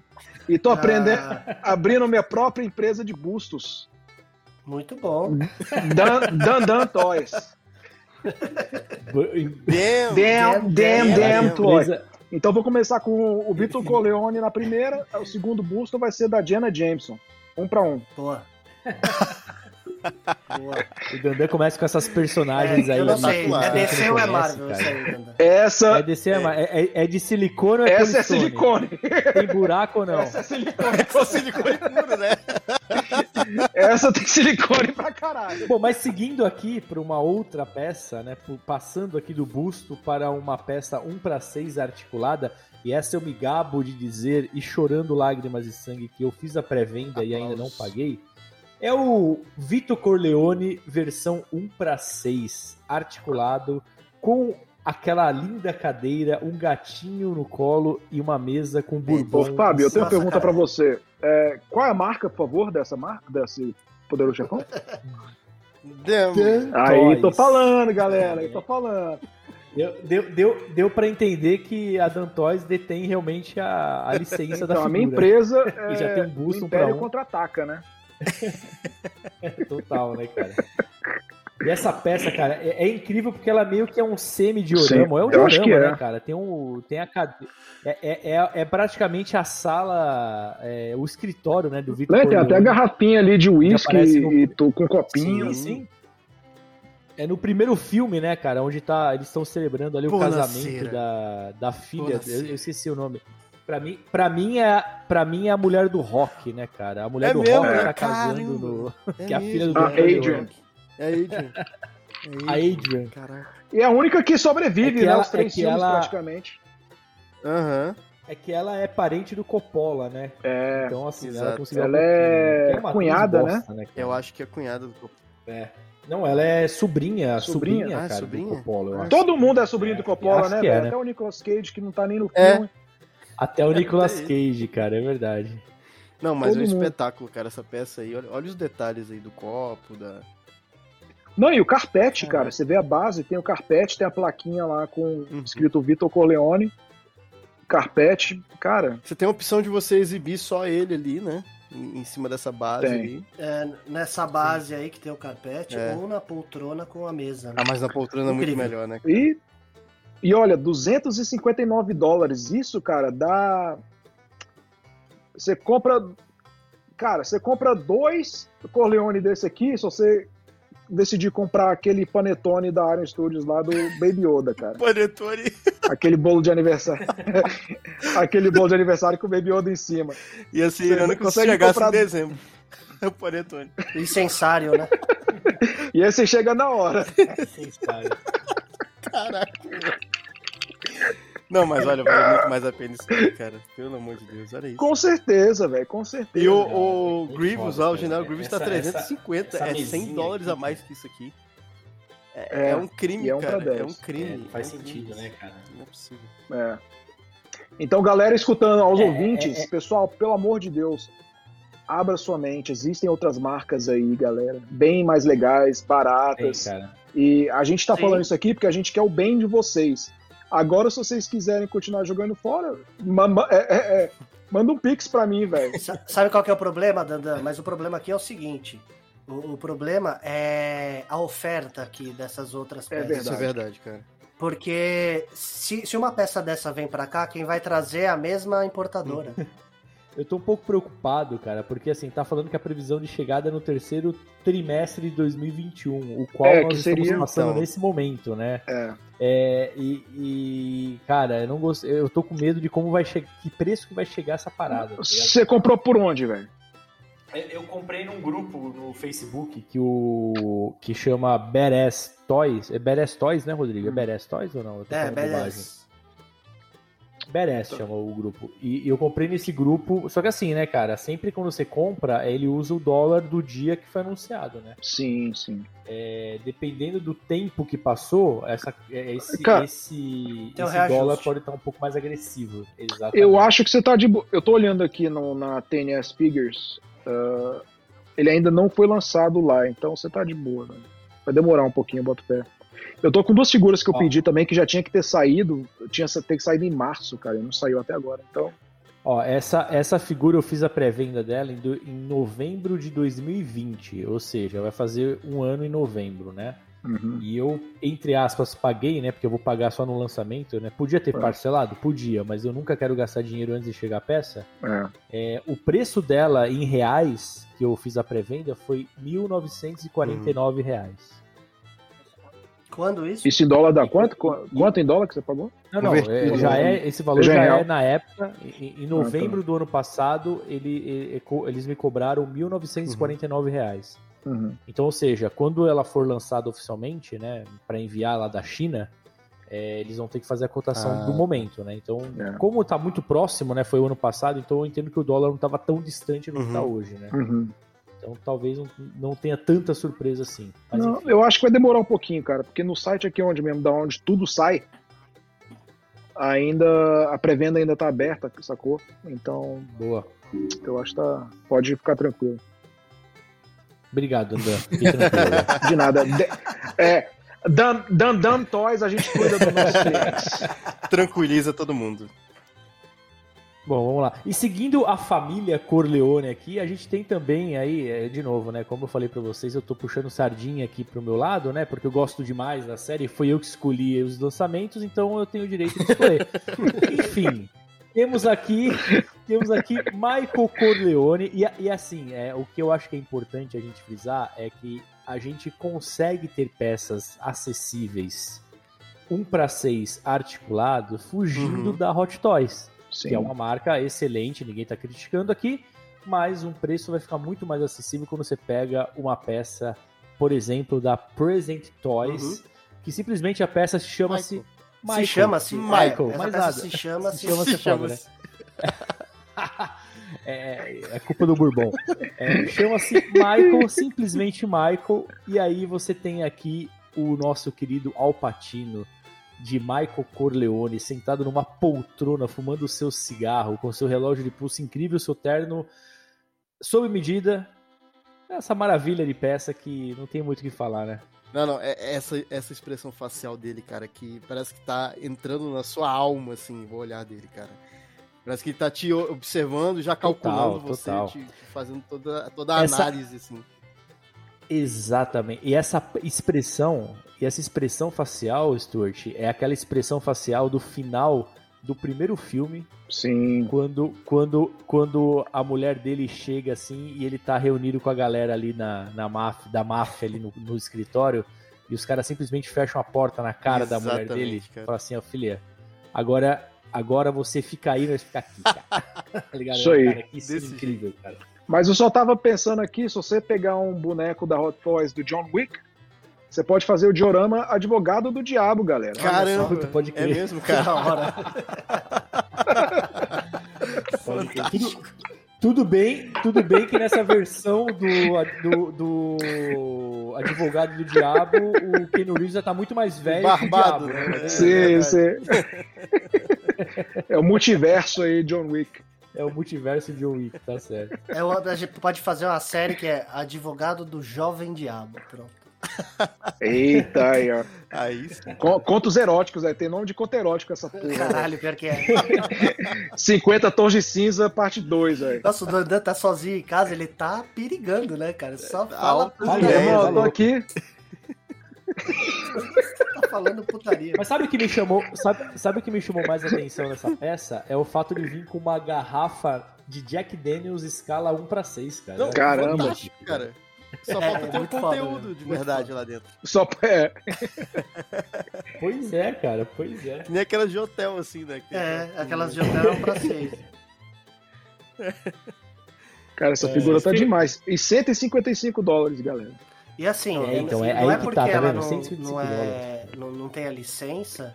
E tô aprendendo, Ah, abrindo minha própria empresa de bustos. muito bom. Dan Dan, Dan Toys. Damn. Damn, Damn, damn, Toys. Então vou começar com o Vitor Corleone na primeira, o segundo busto vai ser da Jenna Jameson. Um pra um. Boa. Boa. O Dandan começa com essas personagens aí. eu não sei, que é DC não ou é Marvel? Essa, É DC, é, ma- é, é de silicone ou é essa é silicone. Tem buraco ou não? Essa é silicone. Com silicone puro, né? Essa tem silicone pra caralho. Bom, mas seguindo aqui para uma outra peça, né? Passando aqui do busto para uma peça 1 para 6 articulada, e essa eu me gabo de dizer e chorando lágrimas de sangue que eu fiz a pré-venda e ainda não paguei. É o Vito Corleone versão 1 para 6, articulado com aquela linda cadeira, um gatinho no colo e uma mesa com bourbon. Ô, Fábio, eu tenho uma pergunta pra você. É, qual é a marca, por favor, dessa marca, desse Poderoso Chefão? Aí, tô falando, galera, aí tô falando. Deu, deu, deu, deu para entender que a Dantois detém realmente a, a licença da Então, figura. a minha empresa E já é tem um busto o um um. Contra-Ataca, né? Total, né, cara? E essa peça, cara, é, é incrível porque ela meio que é um semi-diorama. É um diorama, é. né, cara? Tem, um, tem a. É, é, é, é praticamente a sala, é, o escritório, né, do Vitor Né, Tem até a garrafinha ali de uísque no- e tô com um copinho. Sim, sim. É no primeiro filme, né, cara, onde tá, eles estão celebrando ali o casamento da, da filha. Eu, eu esqueci o nome. Pra mim, pra, mim é, pra mim é a mulher do rock, né, cara? A mulher É do mesmo, rock né? tá casando no. É que é a mesmo. filha do A Don Corleone. Adrian. É Adrian. A Adrian. Caraca. E é a única que sobrevive, É que né? ela- Os três é que filmes, ela- praticamente. Aham. É que ela é parente do Coppola, né? É. Então, assim, ela exato. conseguiu. Ela um pouquinho, é atriz cunhada, bosta, né? cara? Eu acho que é cunhada do Não, ela é sobrinha, Sobrinha? sobrinha, Ah, cara, sobrinha? do Coppola, eu Ah. acho. Todo mundo é sobrinho do Coppola, né? que é, velho? né? Até o Nicolas Cage, que não tá nem no É. Até o Nicolas É. Cage, cara, é verdade. Não, mas é um Todo mundo. espetáculo, cara, essa peça aí. Olha, olha os detalhes aí do copo, da. Não, e o carpete, É. cara. Você vê a base, tem o carpete, tem a plaquinha lá com Uhum. escrito Vitor Corleone. Carpete, cara, Você tem a opção de você exibir só ele ali, né? Em, cima dessa base Tem. ali. É, nessa base aí que tem o carpete É. ou na poltrona com a mesa. né? Ah, mas na poltrona é muito melhor, né? E, e olha, 259 dólares. Isso, cara, dá. Você compra. Cara, você compra dois Corleone desse aqui, se você decidir comprar aquele panetone da Iron Studios lá do Baby Yoda, cara. Panetone. Aquele bolo de aniversário. aquele bolo de aniversário com o Baby Yoda em cima. E assim, Você irônico se consegue chegasse comprar- em dezembro. É o panetone. Incensário, né? E aí você chega na hora. Caraca. Não, mas olha, vale muito mais a pena isso aqui, cara. Pelo amor de Deus, olha isso. Com certeza, velho, com certeza. E o, o muito Grievous, lá, o. General Grievous tá Essa- 350, essa é 100 mesinha dólares aqui, a mais que isso aqui. É, É, é um crime, é um cara. É 10. um crime. faz É um sentido, crime. né, cara? Não é possível. É. Então, galera, escutando aos É, ouvintes, é, é. pessoal, pelo amor de Deus, abra sua mente. Existem outras marcas aí, galera, bem mais legais, baratas. E a gente tá Sim. falando isso aqui porque a gente quer o bem de vocês. Agora, se vocês quiserem continuar jogando fora, ma- ma- é- é- é, manda um pix pra mim, velho. Sa- Sabe qual que é o problema, Dandan? Mas o problema aqui é o seguinte: o, o problema é a oferta aqui dessas outras É peças. Isso é verdade, cara. Porque se, se uma peça dessa vem pra cá, quem vai trazer é a mesma importadora. Eu tô um pouco preocupado, cara, porque assim, tá falando que a previsão de chegada é no terceiro trimestre de 2021, o qual É, nós que estamos seria, passando então. nesse momento, né? É. É, e, e, cara, eu não gosto, eu tô com medo de como vai chegar, que preço que vai chegar essa parada. tá? Você comprou por onde, velho? Eu- Eu comprei num grupo no Facebook que o que chama Badass Toys. É Badass Toys, né, Rodrigo? É Badass Toys ou não? Eu tô É, falando Badass chama o grupo. E, e eu comprei nesse grupo. Só que assim, né, cara? Sempre quando você compra, ele usa o dólar do dia que foi anunciado, né? Sim, sim. É, dependendo do tempo que passou, essa, é, esse, Cara, esse, um esse dólar pode estar um pouco mais agressivo. Exatamente. Eu acho que você tá de boa. Eu tô olhando aqui no, na TNS Figures. ah, ele ainda não foi lançado lá, então você tá de boa, velho. Vai demorar um pouquinho, boto pé. Eu tô com duas figuras que eu Ó. pedi também, que já tinha que ter saído. Tinha que ter saído em março, cara. E não saiu até agora. Então, Ó, essa, essa figura eu fiz a pré-venda dela em, do- em novembro de 2020, ou seja, vai fazer um ano em novembro, né? uhum. E eu, entre aspas, paguei, né? Porque eu vou pagar só no lançamento, né? Podia ter É. parcelado? Podia, mas eu nunca quero gastar dinheiro antes de chegar a peça. é. É, o preço dela em reais, que eu fiz a pré-venda, foi 1.949 reais. Quando isso? Isso em dólar dá quanto? Qu- Quanto em dólar que você pagou? Não, não, é, já né? é, esse valor Já é já é na época, em, em novembro Ah, tá. do ano passado, ele, ele- eles me cobraram 1.949 reais. Uhum. Então, ou seja, quando ela for lançada oficialmente, né, para enviar lá da China, é, eles vão ter que fazer a cotação Ah. do momento, né? Então, É. como tá muito próximo, né, foi o ano passado, então eu entendo que o dólar não estava tão distante do que Uhum. tá hoje, né? Uhum. Então, talvez não, não tenha tanta surpresa assim. Mas Não, eu acho que vai demorar um pouquinho, cara, porque no site aqui onde mesmo, da onde tudo sai, ainda a pré-venda ainda tá aberta, sacou? Então, Boa. eu acho que tá, pode ficar tranquilo. Obrigado, tranquilo. De nada. De- é, Dan, Dan Dan Toys, a gente cuida dos nossos clientes. Tranquiliza todo mundo. Bom, vamos lá. E seguindo a família Corleone aqui, a gente tem também aí, é, de novo, né? Como eu falei pra vocês, eu tô puxando sardinha aqui pro meu lado, né? Porque eu gosto demais da série, foi eu que escolhi os lançamentos, então eu tenho o direito de escolher. Enfim, temos aqui, temos aqui Michael Corleone e, e assim, é, o que eu acho que é importante a gente frisar é que a gente consegue ter peças acessíveis, um para seis articulado, fugindo Uhum. da Hot Toys Sim. que é uma marca excelente, ninguém está criticando aqui, mas um preço vai ficar muito mais acessível quando você pega uma peça, por exemplo, da Present Toys, Uhum. que simplesmente a peça chama-se Michael. Se chama-se. Michael, é, essa mais peça nada. se chama-se. Se chama-se foda, né? é, é culpa do Bourbon. É, Chama-se Michael, simplesmente Michael, e aí você tem aqui o nosso querido Alpatino de Michael Corleone sentado numa poltrona fumando o seu cigarro com seu relógio de pulso incrível, seu terno sob medida. Essa maravilha de peça que não tem muito o que falar, né? Não, não, é é essa, essa expressão facial dele, cara, que parece que tá entrando na sua alma, assim, o olhar dele, cara. Parece que ele tá te observando, já calculando Total, você, total. te, te fazendo toda, toda a Essa- análise, assim. Exatamente. E essa expressão, e essa expressão facial, Stuart, é aquela expressão facial do final do primeiro filme, Sim. quando, quando, quando a mulher dele chega assim e ele tá reunido com a galera ali na, na máfia, da máfia ali no, no escritório, e os caras simplesmente fecham a porta na cara da mulher Exatamente, dele cara. e falam assim, ó, filha, agora, agora você fica aí, nós fica aqui, cara. tá ligado? Isso aí. Cara, que cena Desse incrível, cara. Mas eu só tava pensando aqui, se você pegar um boneco da Hot Toys do John Wick, você pode fazer o diorama advogado do diabo, galera. Caramba, tu pode é crer. mesmo, cara? Da hora. Pode. Tudo, tudo bem, tudo bem que nessa versão do, do, do advogado do diabo, o Keanu Reeves já tá muito mais velho Barbado, que o diabo, né? Sim, sim. É o multiverso aí, John Wick. É o multiverso de John Wick, tá certo. É uma- a gente pode fazer uma série que é Advogado do Jovem Diabo. Pronto. Eita, aí, ó. Aí sim. Contos eróticos, aí tem nome de conto erótico essa porra. velho. Caralho, pior que é. 50 tons de cinza, parte 2, velho. Nossa, o Dandan tá sozinho em casa, ele tá perigando, né, cara? Só fala alto Olha, é, tá eu tô aqui. Tá falando putaria. Mas sabe o que me chamou, sabe, sabe o que me chamou mais atenção nessa peça? É o fato de vir com uma garrafa de Jack Daniels escala 1 pra 6, cara. Não, Caramba. cara. Só É, falta é ter um muito foda, conteúdo né? de verdade lá dentro. Só é, Pois é, cara, pois é. Que nem aquelas de hotel, assim, né? que- É, aquelas de hotel pra seis. Cara, essa É, figura tá demais. E 155 dólares, galera. E assim, É, então, é não aí é que porque tá, tá ela não, 125 não, é, não, não tem a licença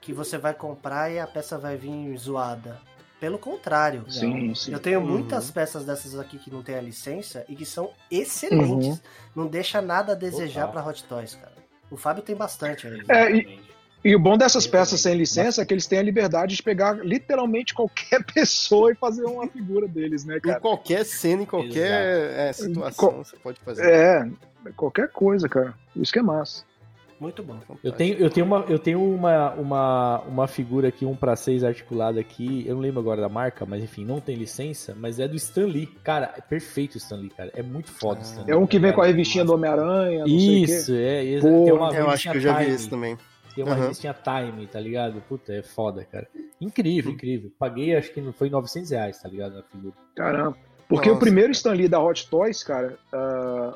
que você vai comprar e a peça vai vir zoada. Pelo contrário. Sim, sim. Eu tenho Uhum. muitas peças dessas aqui que não tem a licença e que são excelentes. Uhum. Não deixa nada a desejar pra Hot Toys, cara. O Fábio tem bastante aí. É, e, e o bom dessas peças sem licença é que eles têm a liberdade de pegar literalmente qualquer pessoa e fazer uma figura deles, né, Em cara? qualquer cena, em qualquer é, situação, Co- você pode fazer. É, qualquer coisa, cara. Isso que é massa. Muito bom. Eu tenho, eu tenho, uma, eu tenho uma, uma, uma figura aqui, 1 pra 6 articulada aqui. Eu não lembro agora da marca, mas enfim, não tem licença, mas é do Stan Lee. Cara, é perfeito o Stan Lee, cara. É muito foda o Stan Lee. É um que vem com a Cara, revistinha do Homem-Aranha, não sei o quê. Isso, é. exa- Pô, tem uma Eu acho que eu já vi esse também. Tem uma Aham. revistinha Time, tá ligado? Puta, é foda, cara. Incrível, incrível. Paguei, acho que não foi 900 reais, tá ligado? Na figura. Caramba. Porque Nossa, o primeiro cara. Stan Lee da Hot Toys, cara, ah,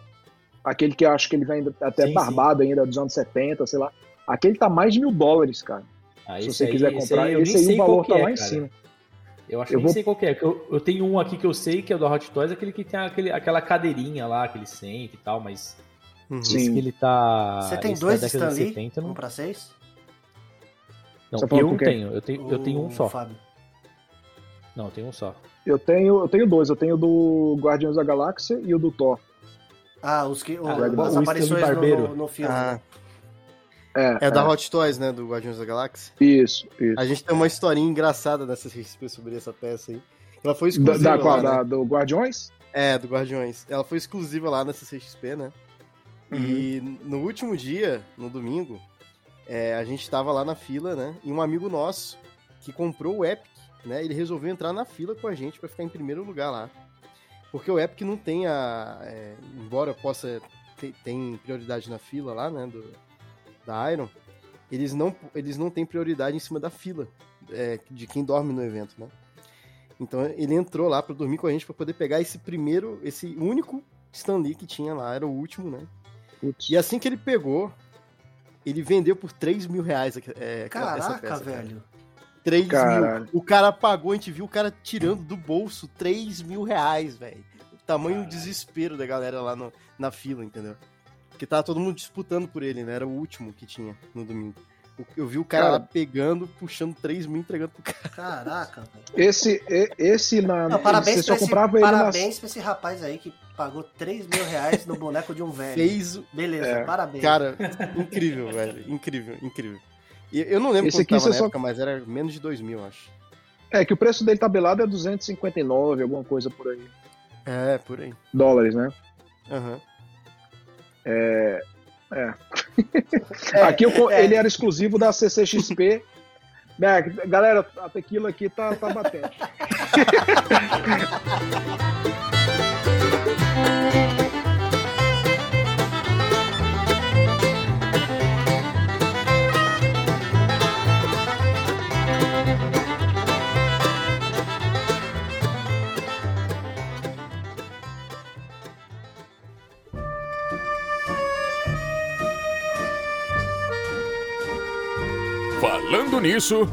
aquele que eu acho que ele vem até Sim, barbado ainda, dos anos 70, sei lá. Aquele tá mais de mil dólares, cara. Ah, se esse você aí- quiser esse comprar. eu Esse aí, sei o valor tá é, lá em cara. cima. Eu acho que Eu nem vou- sei qual que é. Eu, eu tenho um aqui que eu sei que é o da Hot Toys, aquele que tem aquele, aquela cadeirinha lá, que ele sente e tal, mas Uhum. Sim. esse que ele tá. Você tem esse dois da década Stan de Lee? 70, não, Um pra seis? não Você eu não tenho. Eu tenho, eu tenho um só. Fábio. Não, eu tenho um só. Eu tenho, eu tenho dois. Eu tenho o do Guardiões da Galáxia e o do Thor. Ah, os que, o, Ah, o as aparições no, Barbeiro. no, no filme. Ah, É, é da Hot Toys, né? Do Guardiões da Galáxia. Isso, isso. A gente tem uma historinha engraçada nessa CXP sobre essa peça aí. Ela foi Da, exclusiva da lá, qual? né? Da- do Guardiões? É, do Guardiões. Ela foi exclusiva lá na CCXP, né? E no último dia, no domingo, é, a gente tava lá na fila, né? E um amigo nosso que comprou o Epic, né? Ele resolveu entrar na fila com a gente pra ficar em primeiro lugar lá. Porque o Epic não tem a. é, embora possa. ter tem prioridade na fila lá, né? Do, da Iron, eles não, eles não têm prioridade em cima da fila é, de quem dorme no evento, né? Então ele entrou lá pra dormir com a gente pra poder pegar esse primeiro, esse único Stan Lee que tinha lá, era o último, né? Putz. E assim que ele pegou, ele vendeu por 3 mil reais é, aquela- essa Caraca, peça, cara. Velho. 3 mil. Caralho. O cara pagou, a gente viu o cara tirando do bolso 3 mil reais, velho. Tamanho do desespero da galera lá no- na fila, entendeu? Porque tava todo mundo disputando por ele, né? Era o último que tinha no domingo. Eu vi o cara Cara. lá pegando, puxando 3 mil, entregando pro cara. Caraca, velho. Esse, esse na. Não, parabéns você pra, só esse, comprava ele nas. parabéns pra esse rapaz aí que pagou 3 mil reais no boneco de um velho. Fez o. Beleza, É. parabéns. Cara, incrível, velho. Incrível, incrível. Eu não lembro Esse aqui você na só- época, mas era menos de 2 mil, acho. É que o preço dele tabelado é 259, alguma coisa por aí. É, por aí. Dólares, né? Aham. É. É. É, aqui eu é. ele era exclusivo da CCXP. Galera, a tequila aqui tá, tá batendo. Falando nisso,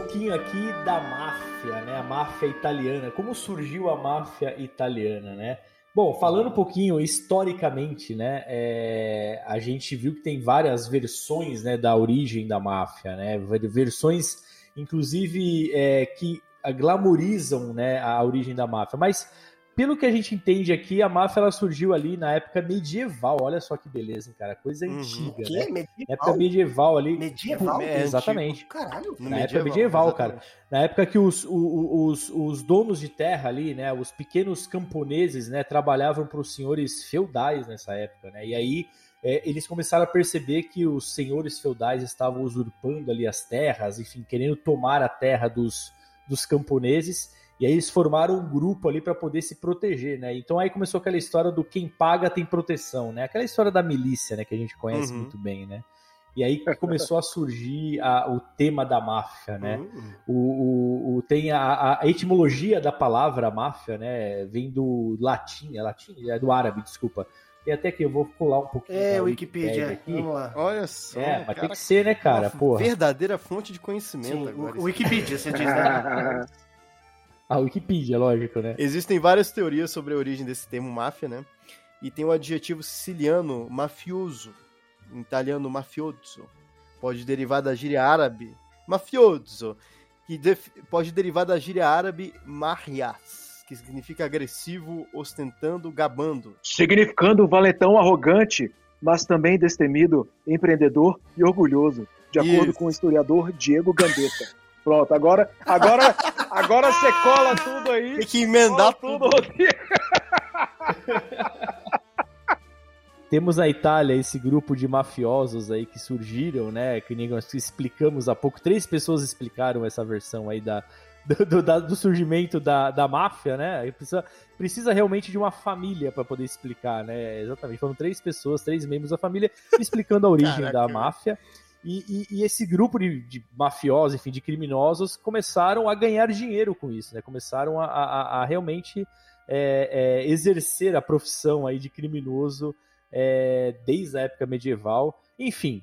pouquinho aqui da máfia, né? A máfia italiana. Como surgiu a máfia italiana, né? Bom, falando um pouquinho historicamente, né? É, a gente viu que tem várias versões né, da origem da máfia, né? Versões, inclusive, é, que glamorizam né, a origem da máfia. Mas pelo que a gente entende aqui, a máfia ela surgiu ali na época medieval. Olha só que beleza, hein, cara. Coisa uhum. antiga, que? né? Medieval? Na época medieval ali. Medieval? É, exatamente. Caralho. Na medieval, época medieval, exatamente. cara. Na época que os, os, os, donos de terra ali, né? Os pequenos camponeses, né? Trabalhavam para os senhores feudais nessa época, né? E aí é, eles começaram a perceber que os senhores feudais estavam usurpando ali as terras, enfim, querendo tomar a terra dos, dos camponeses. E aí eles formaram um grupo ali para poder se proteger, né? Então aí começou aquela história do quem paga tem proteção, né? Aquela história da milícia, né? Que a gente conhece uhum. muito bem, né? E aí começou a surgir a, o tema da máfia, né? Uhum. O, o, o, tem a, a, etimologia da palavra máfia, né? Vem do latim, é latim? É do árabe, desculpa. E até que eu vou colar um pouquinho. É, Wikipedia, aqui. vamos lá. Olha só. É, mas cara, tem que ser, né, cara? Porra. Verdadeira fonte de conhecimento Sim, agora. Wikipedia, você diz, né? A Wikipedia, lógico, né? Existem várias teorias sobre a origem desse termo máfia, né? E tem o adjetivo siciliano mafioso, em italiano mafioso. Pode derivar da gíria árabe mafioso, que pode derivar da gíria árabe marias, que significa agressivo, ostentando, gabando. Significando valentão arrogante, mas também destemido, empreendedor e orgulhoso, de acordo Isso. com o historiador Diego Gambetta. Pronto, agora, agora, agora você cola tudo aí. Tem que emendar tudo. tudo. Temos na Itália esse grupo de mafiosos aí que surgiram, né? Que nós explicamos há pouco. Três pessoas explicaram essa versão aí da, do, do, da, do surgimento da, da máfia, né? Precisa, precisa realmente de uma família para poder explicar, né? Exatamente. Foram três pessoas, três membros da família, explicando a origem Caraca. da máfia. E, e, e, esse grupo de, de, mafiosos, enfim, de criminosos, começaram a ganhar dinheiro com isso, né? Começaram a, a, a realmente é, é, exercer a profissão aí de criminoso é, desde a época medieval. Enfim,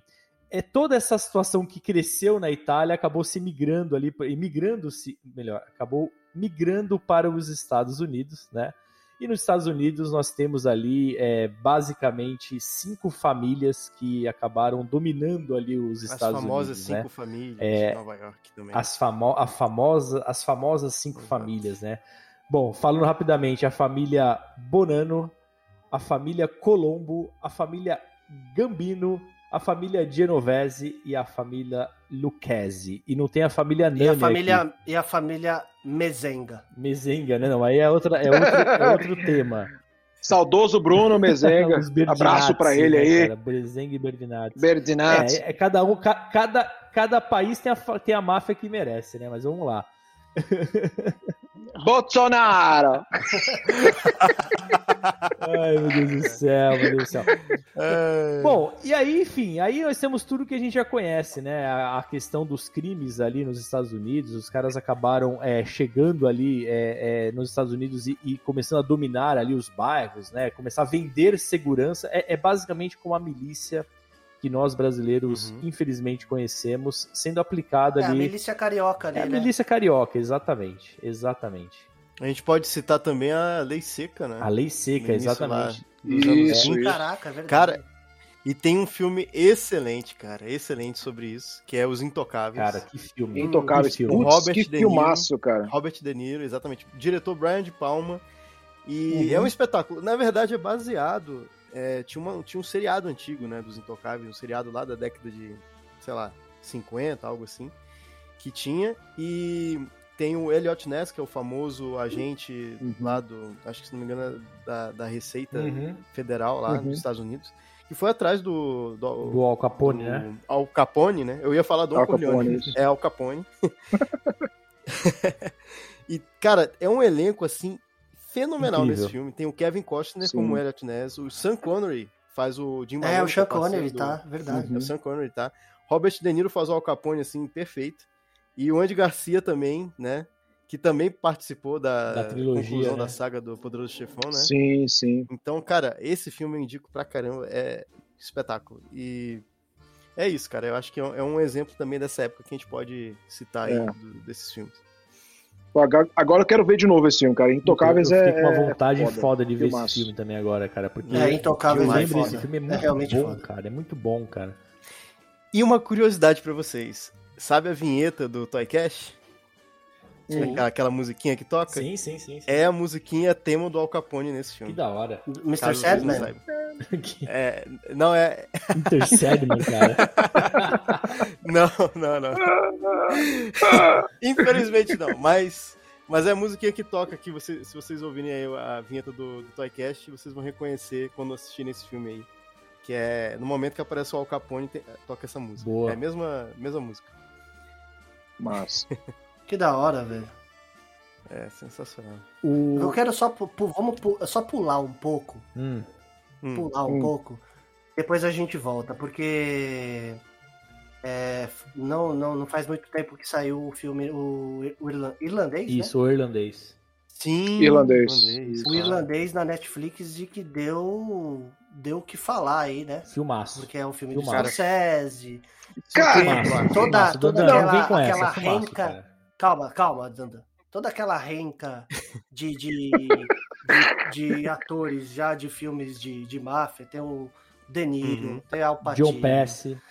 é toda essa situação que cresceu na Itália acabou se migrando ali, migrando-se, melhor, acabou migrando para os Estados Unidos, né? E nos Estados Unidos nós temos ali é, basicamente cinco famílias que acabaram dominando ali os Estados Unidos. As famosas cinco né? famílias é, de Nova York também. As, famo a famosa, as famosas cinco Exato. famílias, né? Bom, falando rapidamente, a família Bonano, a família Colombo, a família Gambino, a família Genovese e a família Lucchese. E não tem a família Nani e a família aqui. E a família Mezenga. Mezenga, né? Não, aí é, outra, é, outro, é outro tema. Saudoso Bruno Mezenga. Abraço para ele né, aí. Cara? Brezenga e Berdinazzi. Berdinazzi. É, é, cada, um, ca, cada, cada país tem a, tem a máfia que merece, né? Mas vamos lá. Bolsonaro! Ai, meu Deus do céu, meu Deus do céu. É... Bom, e aí, enfim, aí nós temos tudo que a gente já conhece, né? A, a questão dos crimes ali nos Estados Unidos, os caras acabaram é, chegando ali é, é nos Estados Unidos e, e, começando a dominar ali os bairros, né? Começar a vender segurança. É, é basicamente como a milícia que nós brasileiros, uhum. infelizmente, conhecemos, sendo aplicada é, ali. A milícia carioca ali, é a né? milícia carioca, exatamente. Exatamente. A gente pode citar também a Lei Seca, né? A Lei Seca, exatamente. Isso, isso. Caraca, é verdade. Cara, e tem um filme excelente, cara, excelente sobre isso, que é Os Intocáveis. Cara, que filme. Intocáveis, que filme. Robert que De Niro, filmaço, cara. Robert De Niro, exatamente. Diretor Brian de Palma. E uhum. é um espetáculo. Na verdade, é baseado é, tinha, uma, tinha um seriado antigo, né, dos Intocáveis, um seriado lá da década de, sei lá, 50, algo assim, que tinha, e tem o Elliot Ness, que é o famoso agente uhum. lá do, acho que se não me engano, é da, da Receita uhum. Federal lá uhum. nos Estados Unidos, que foi atrás do... Do, do Al Capone, do, né? Al Capone, né? Eu ia falar do Al Capone. É Al Capone. e, cara, é um elenco, assim, fenomenal Incrível. nesse filme. Tem o Kevin Costner Sim. como Elliot Ness, o Sean Connery faz o Jim Malone. É, o Sean Connery, tá? Verdade. Uhum. É o Sean Connery, tá? Robert De Niro faz o Al Capone, assim, perfeito. E o Andy Garcia também, né? Que também participou da, da trilogia, conclusão né? da saga do Poderoso Chefão, né? Sim, sim. Então, cara, esse filme eu indico pra caramba. É espetáculo. E é isso, cara. Eu acho que é um, é exemplo também dessa época que a gente pode citar aí É. do- desses filmes. Agora agora eu quero ver de novo esse filme, cara. Intocáveis eu, eu é. fiquei com uma é vontade foda. foda de ver Filmaço. esse filme também agora, cara. Porque É, Intocáveis eu é foda. desse filme, é É muito realmente bom, foda. cara. É muito bom, cara. E uma curiosidade pra vocês. Sabe a vinheta do Toy Cash? Sim. Aquela, aquela musiquinha que toca? Sim, sim, sim. sim. É a musiquinha tema do Al Capone nesse Que filme. da hora. Mr. Não. Que É, não, é. Intercedman, cara. Não, não, não. Infelizmente não, mas. Mas é a musiquinha que toca aqui. Você, se vocês ouvirem aí a vinheta do, do Toycast, vocês vão reconhecer quando assistirem esse filme aí. Que é no momento que aparece o Al Capone, tem- toca essa música. Boa. É a mesma, mesma música. Mas. Que da hora, velho. É sensacional. Eu O... quero só, vamos pu- só pular um pouco. Hum, Hum. Pular um Hum. pouco. Depois a gente volta, porque. é, não, não, não faz muito tempo que saiu o filme, o, o irlan- irlandês, né? isso, o irlandês. Sim. Irlandês. irlandês, O claro. irlandês na Netflix e que deu deu o que falar aí, né? Filmaço. Porque é um filme Filmaço. do Scorsese. Cara, toda- filmaço. toda Dandan, aquela- não vem com essa, aquela filmaço, renca- cara. Calma, calma, Danda. Toda aquela renca de, de, de, de atores já de filmes de, de máfia. Tem o De Niro, Uhum. tem Al Pacino. John Pesci.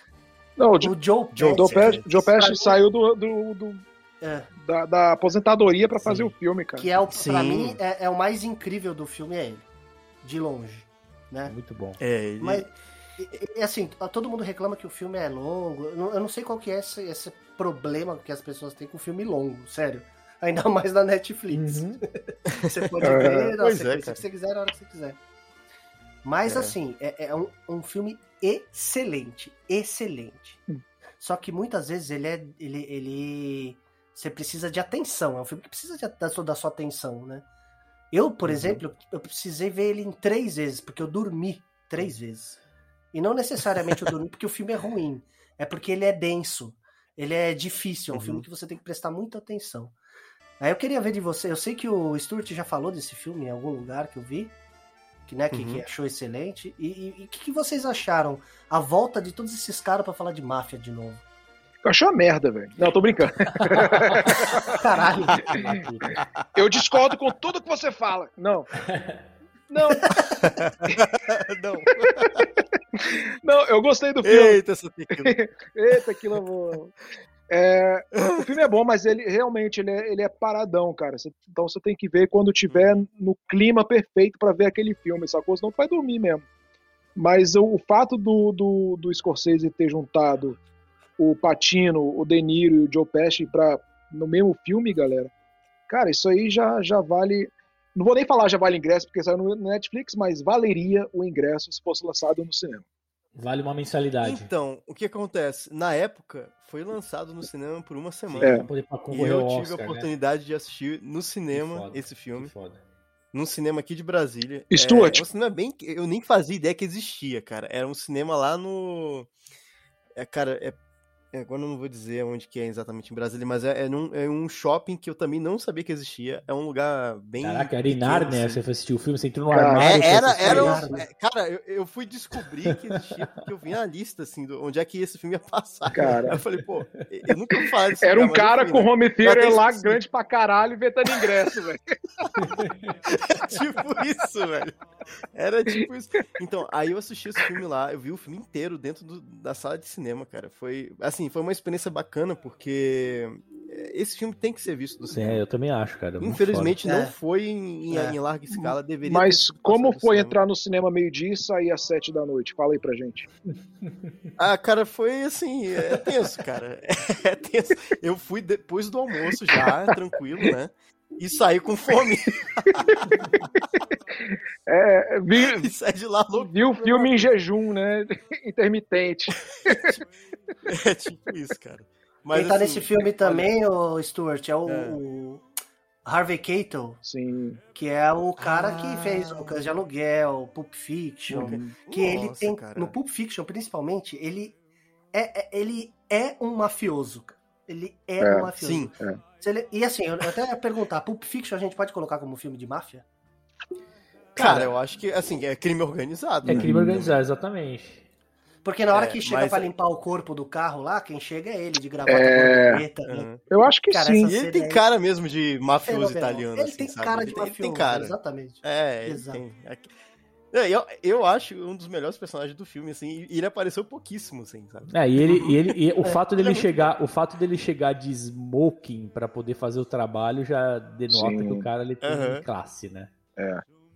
Não, o Joe Joe Joe Pesci, Joe Pesci saiu do, do- do- é, da, da aposentadoria pra fazer o filme, cara. que é o, pra Sim. mim, é, é o mais incrível do filme, é ele. De longe, É né? muito bom. É, ele... Mas, e- e- assim, todo mundo reclama que o filme é longo. Eu não, eu não sei qual que é esse, esse problema que as pessoas têm com filme longo, sério. Ainda mais na Netflix. Uhum. Você pode É, ver na é, que você quiser, na hora que você quiser. Mas, É. assim, é, é um, um filme excelente. Excelente. Hum. Só que muitas vezes ele é. Ele, ele. Você precisa de atenção. É um filme que precisa de- da, sua, da sua atenção, né? Eu, por Uhum. exemplo, eu precisei ver ele em três vezes, porque eu dormi três vezes. E não necessariamente eu dormi porque o filme é ruim. É porque ele é denso. Ele é difícil. É um Uhum. filme que você tem que prestar muita atenção. Aí eu queria ver de você. Eu sei que o Stuart já falou desse filme em algum lugar que eu vi. Que, né, que, Uhum. que achou excelente. E o que, que vocês acharam? A volta de todos esses caras pra falar de máfia de novo. Eu achei uma merda, velho. Não, tô brincando. Caralho. Eu discordo com tudo que você fala. Não. Não, não. não, eu gostei do filme. Eita, essa tequila. Eita, aquilo vou. É, o filme é bom, mas ele realmente ele é, ele é paradão, cara. Você- então você tem que ver quando tiver no clima perfeito pra ver aquele filme, sacou? Senão vai dormir mesmo. Mas o, o fato do, do, do Scorsese ter juntado o Patino, o De Niro e o Joe Pesci pra, no mesmo filme, galera, cara, isso aí já, já vale. Não vou nem falar já vale ingresso, porque saiu no Netflix, mas valeria o ingresso se fosse lançado no cinema. Vale uma mensalidade. Então, o que acontece? Na época, foi lançado no cinema por uma semana. É. Pra poder pra E eu ao tive Oscar, a né? oportunidade de assistir no cinema foda, esse filme. foda. num cinema aqui de Brasília. Stuart. É, um cinema bem. Eu nem fazia ideia que existia, cara. Era um cinema lá no. É, cara, é. É, Agora eu não vou dizer onde que é exatamente em Brasília, mas é, é, num- é um shopping que eu também não sabia que existia. É um lugar bem. Caraca, era em Nárnia, assim. você foi assistir o filme, você entrou no Cara, armário. É, era, era, um- é, cara, eu, eu fui descobrir que existia porque eu vi na lista, assim, do, onde é que esse filme ia passar. Cara. Aí eu falei, pô, eu nunca ouvi falar desse Era lugar, um cara fui, com né? home theater lá, esquecido. grande pra caralho, inventando ingresso, velho. tipo isso, velho. Era tipo isso. Então, aí eu assisti esse filme lá, eu vi o filme inteiro dentro do- da sala de cinema, cara. Foi, assim, foi uma experiência bacana, porque esse filme tem que ser visto do É, cinema. eu também acho, cara. muito Infelizmente foda. não É. foi em, em- É. em larga escala, deveria Mas como foi cinema. entrar no cinema meio-dia e sair às sete da noite? Fala aí pra gente. Ah, cara, foi assim, é tenso, cara. É tenso. Eu fui depois do almoço já, tranquilo, né? E saí com fome. É, vi, E saí de lá louco. vi o filme em jejum, né? Intermitente. É tipo isso, cara. Mas, Quem tá assim, nesse filme olha, também, o Stuart, é o, É. o Harvey Keitel, Sim. que é o cara Ah. que fez o Cães de Aluguel, Pulp Fiction. Que ele Nossa, tem. cara. No Pulp Fiction, principalmente, ele é, é- ele é um mafioso. cara. Ele é, É, um mafioso. Sim. Se ele- e assim, eu até ia perguntar, Pulp Fiction a gente pode colocar como filme de máfia? Cara, eu acho que, assim, é crime organizado. É né? crime organizado, exatamente. Porque na hora É, que chega mas- pra limpar o corpo do carro lá, quem chega é ele de gravata É. borboleta. né? Aham. Eu acho que Cara, sim. E ele tem aí- cara mesmo de mafioso italiano, Ele assim, tem sabe? cara Ele de ele mafioso, tem cara. exatamente. É, ele Exato. tem. É, Eu, eu acho um dos melhores personagens do filme, assim, e ele apareceu pouquíssimo, assim, sabe? É, e ele, e ele e o É, fato ele é dele muito chegar, o fato dele chegar de smoking pra poder fazer o trabalho já denota Sim. que o cara ele tem Aham. classe, né?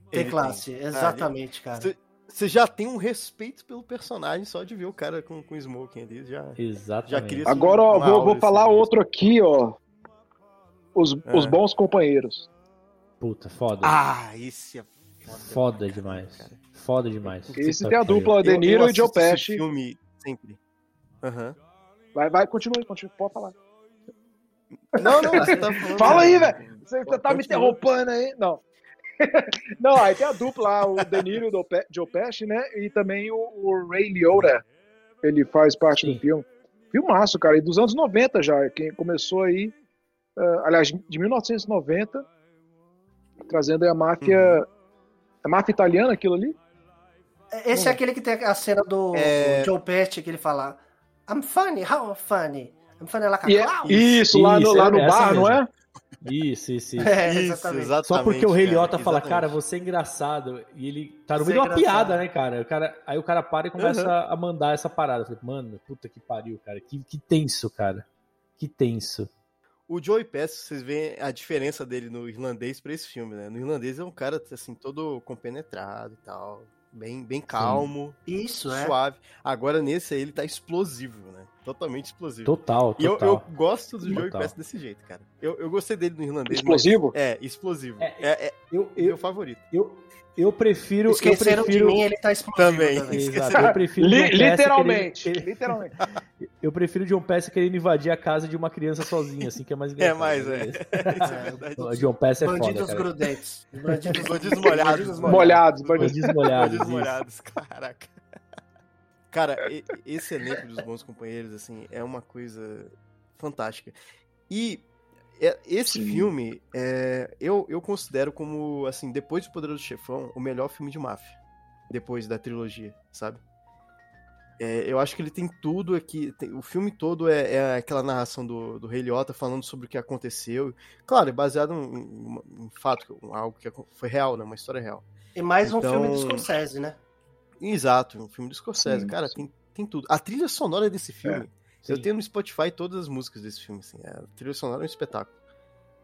Tem Ele classe, tem. exatamente, cara. Você- já tem um respeito pelo personagem só de ver o cara com, com smoking ali, já... Exatamente. Já queria- Agora, ó, vou, vou falar mesmo. outro aqui, ó. Os, os É. bons companheiros. Puta, foda. Ah, esse é foda. demais. cara. Foda demais. Esse tem a dupla De Niro eu e Joe Pesci. filme sempre. Aham. Vai, vai, continue, continue. Pode falar. Não, não, você tá falando... Fala aí, velho. Você, você tá me Continua. interrompendo aí? Não. Não, aí tem a dupla o De Niro e o Pe- Joe Pesci, né? E também o, o Ray Liotta. Ele faz parte Sim. do filme. Filmaço, cara. E dos anos 90 já. Quem começou aí. ah, aliás, de 1990. Trazendo aí a máfia. A máfia italiana, aquilo ali? Esse é aquele que tem a cena do É. Joe Pesci que ele fala I'm funny, how funny? I'm funny like a E é- isso, lá no, Isso, lá é no bar, não é? Isso, isso, isso. É, Isso, exatamente. exatamente. Só porque o Rei Liotta fala, exatamente. cara, você é engraçado. E ele tá no meio de é uma piada, né, cara? O cara? Aí o cara para e começa a mandar essa parada. Eu falei, mano, puta que pariu, cara. Que, que tenso, cara. Que tenso. O Joey Pesci, vocês veem a diferença dele no irlandês pra esse filme, né? No irlandês é um cara, assim, todo compenetrado e tal. Bem, bem calmo, Isso, é. suave. Agora nesse aí ele tá explosivo, né? Totalmente explosivo. Total, E eu, total. eu gosto do Joey Total. Pesci desse jeito, cara. Eu, eu gostei dele no irlandês. Explosivo? Mas, é, explosivo. É, É, é, Eu, meu eu, favorito. eu, eu prefiro. Esqueceram eu prefiro... de mim, ele tá explosivo Também. também. Exato, eu prefiro literalmente. querendo- Literalmente. Eu prefiro John Pesci querendo invadir a casa de uma criança sozinha, assim, que é mais É engraçado. mais, é. Isso é verdade. O John Pesci é foda, Bandidos cara. grudentes. Bandidos, Bandidos molhados. Molhados, bandidos. Bandidos molhados, Bandidos molhados, caraca. Cara, esse elenco dos bons companheiros, assim, é uma coisa fantástica. E é- esse Sim. filme, é, eu, eu considero como, assim, depois do Poderoso Chefão, o melhor filme de máfia. Depois da trilogia, sabe? É, eu acho que ele tem tudo aqui. tem- o filme todo é, é aquela narração do, do Rei Liotta falando sobre o que aconteceu. Claro, é baseado em, em- em fato, em algo que foi real, né? Uma história real. E mais um Então- filme do Scorsese, né? Exato, um filme do Scorsese. Sim, cara, sim. tem, tem tudo. A trilha sonora desse filme, eu Sim. tenho no Spotify todas as músicas desse filme, assim. A trilha sonora é um espetáculo.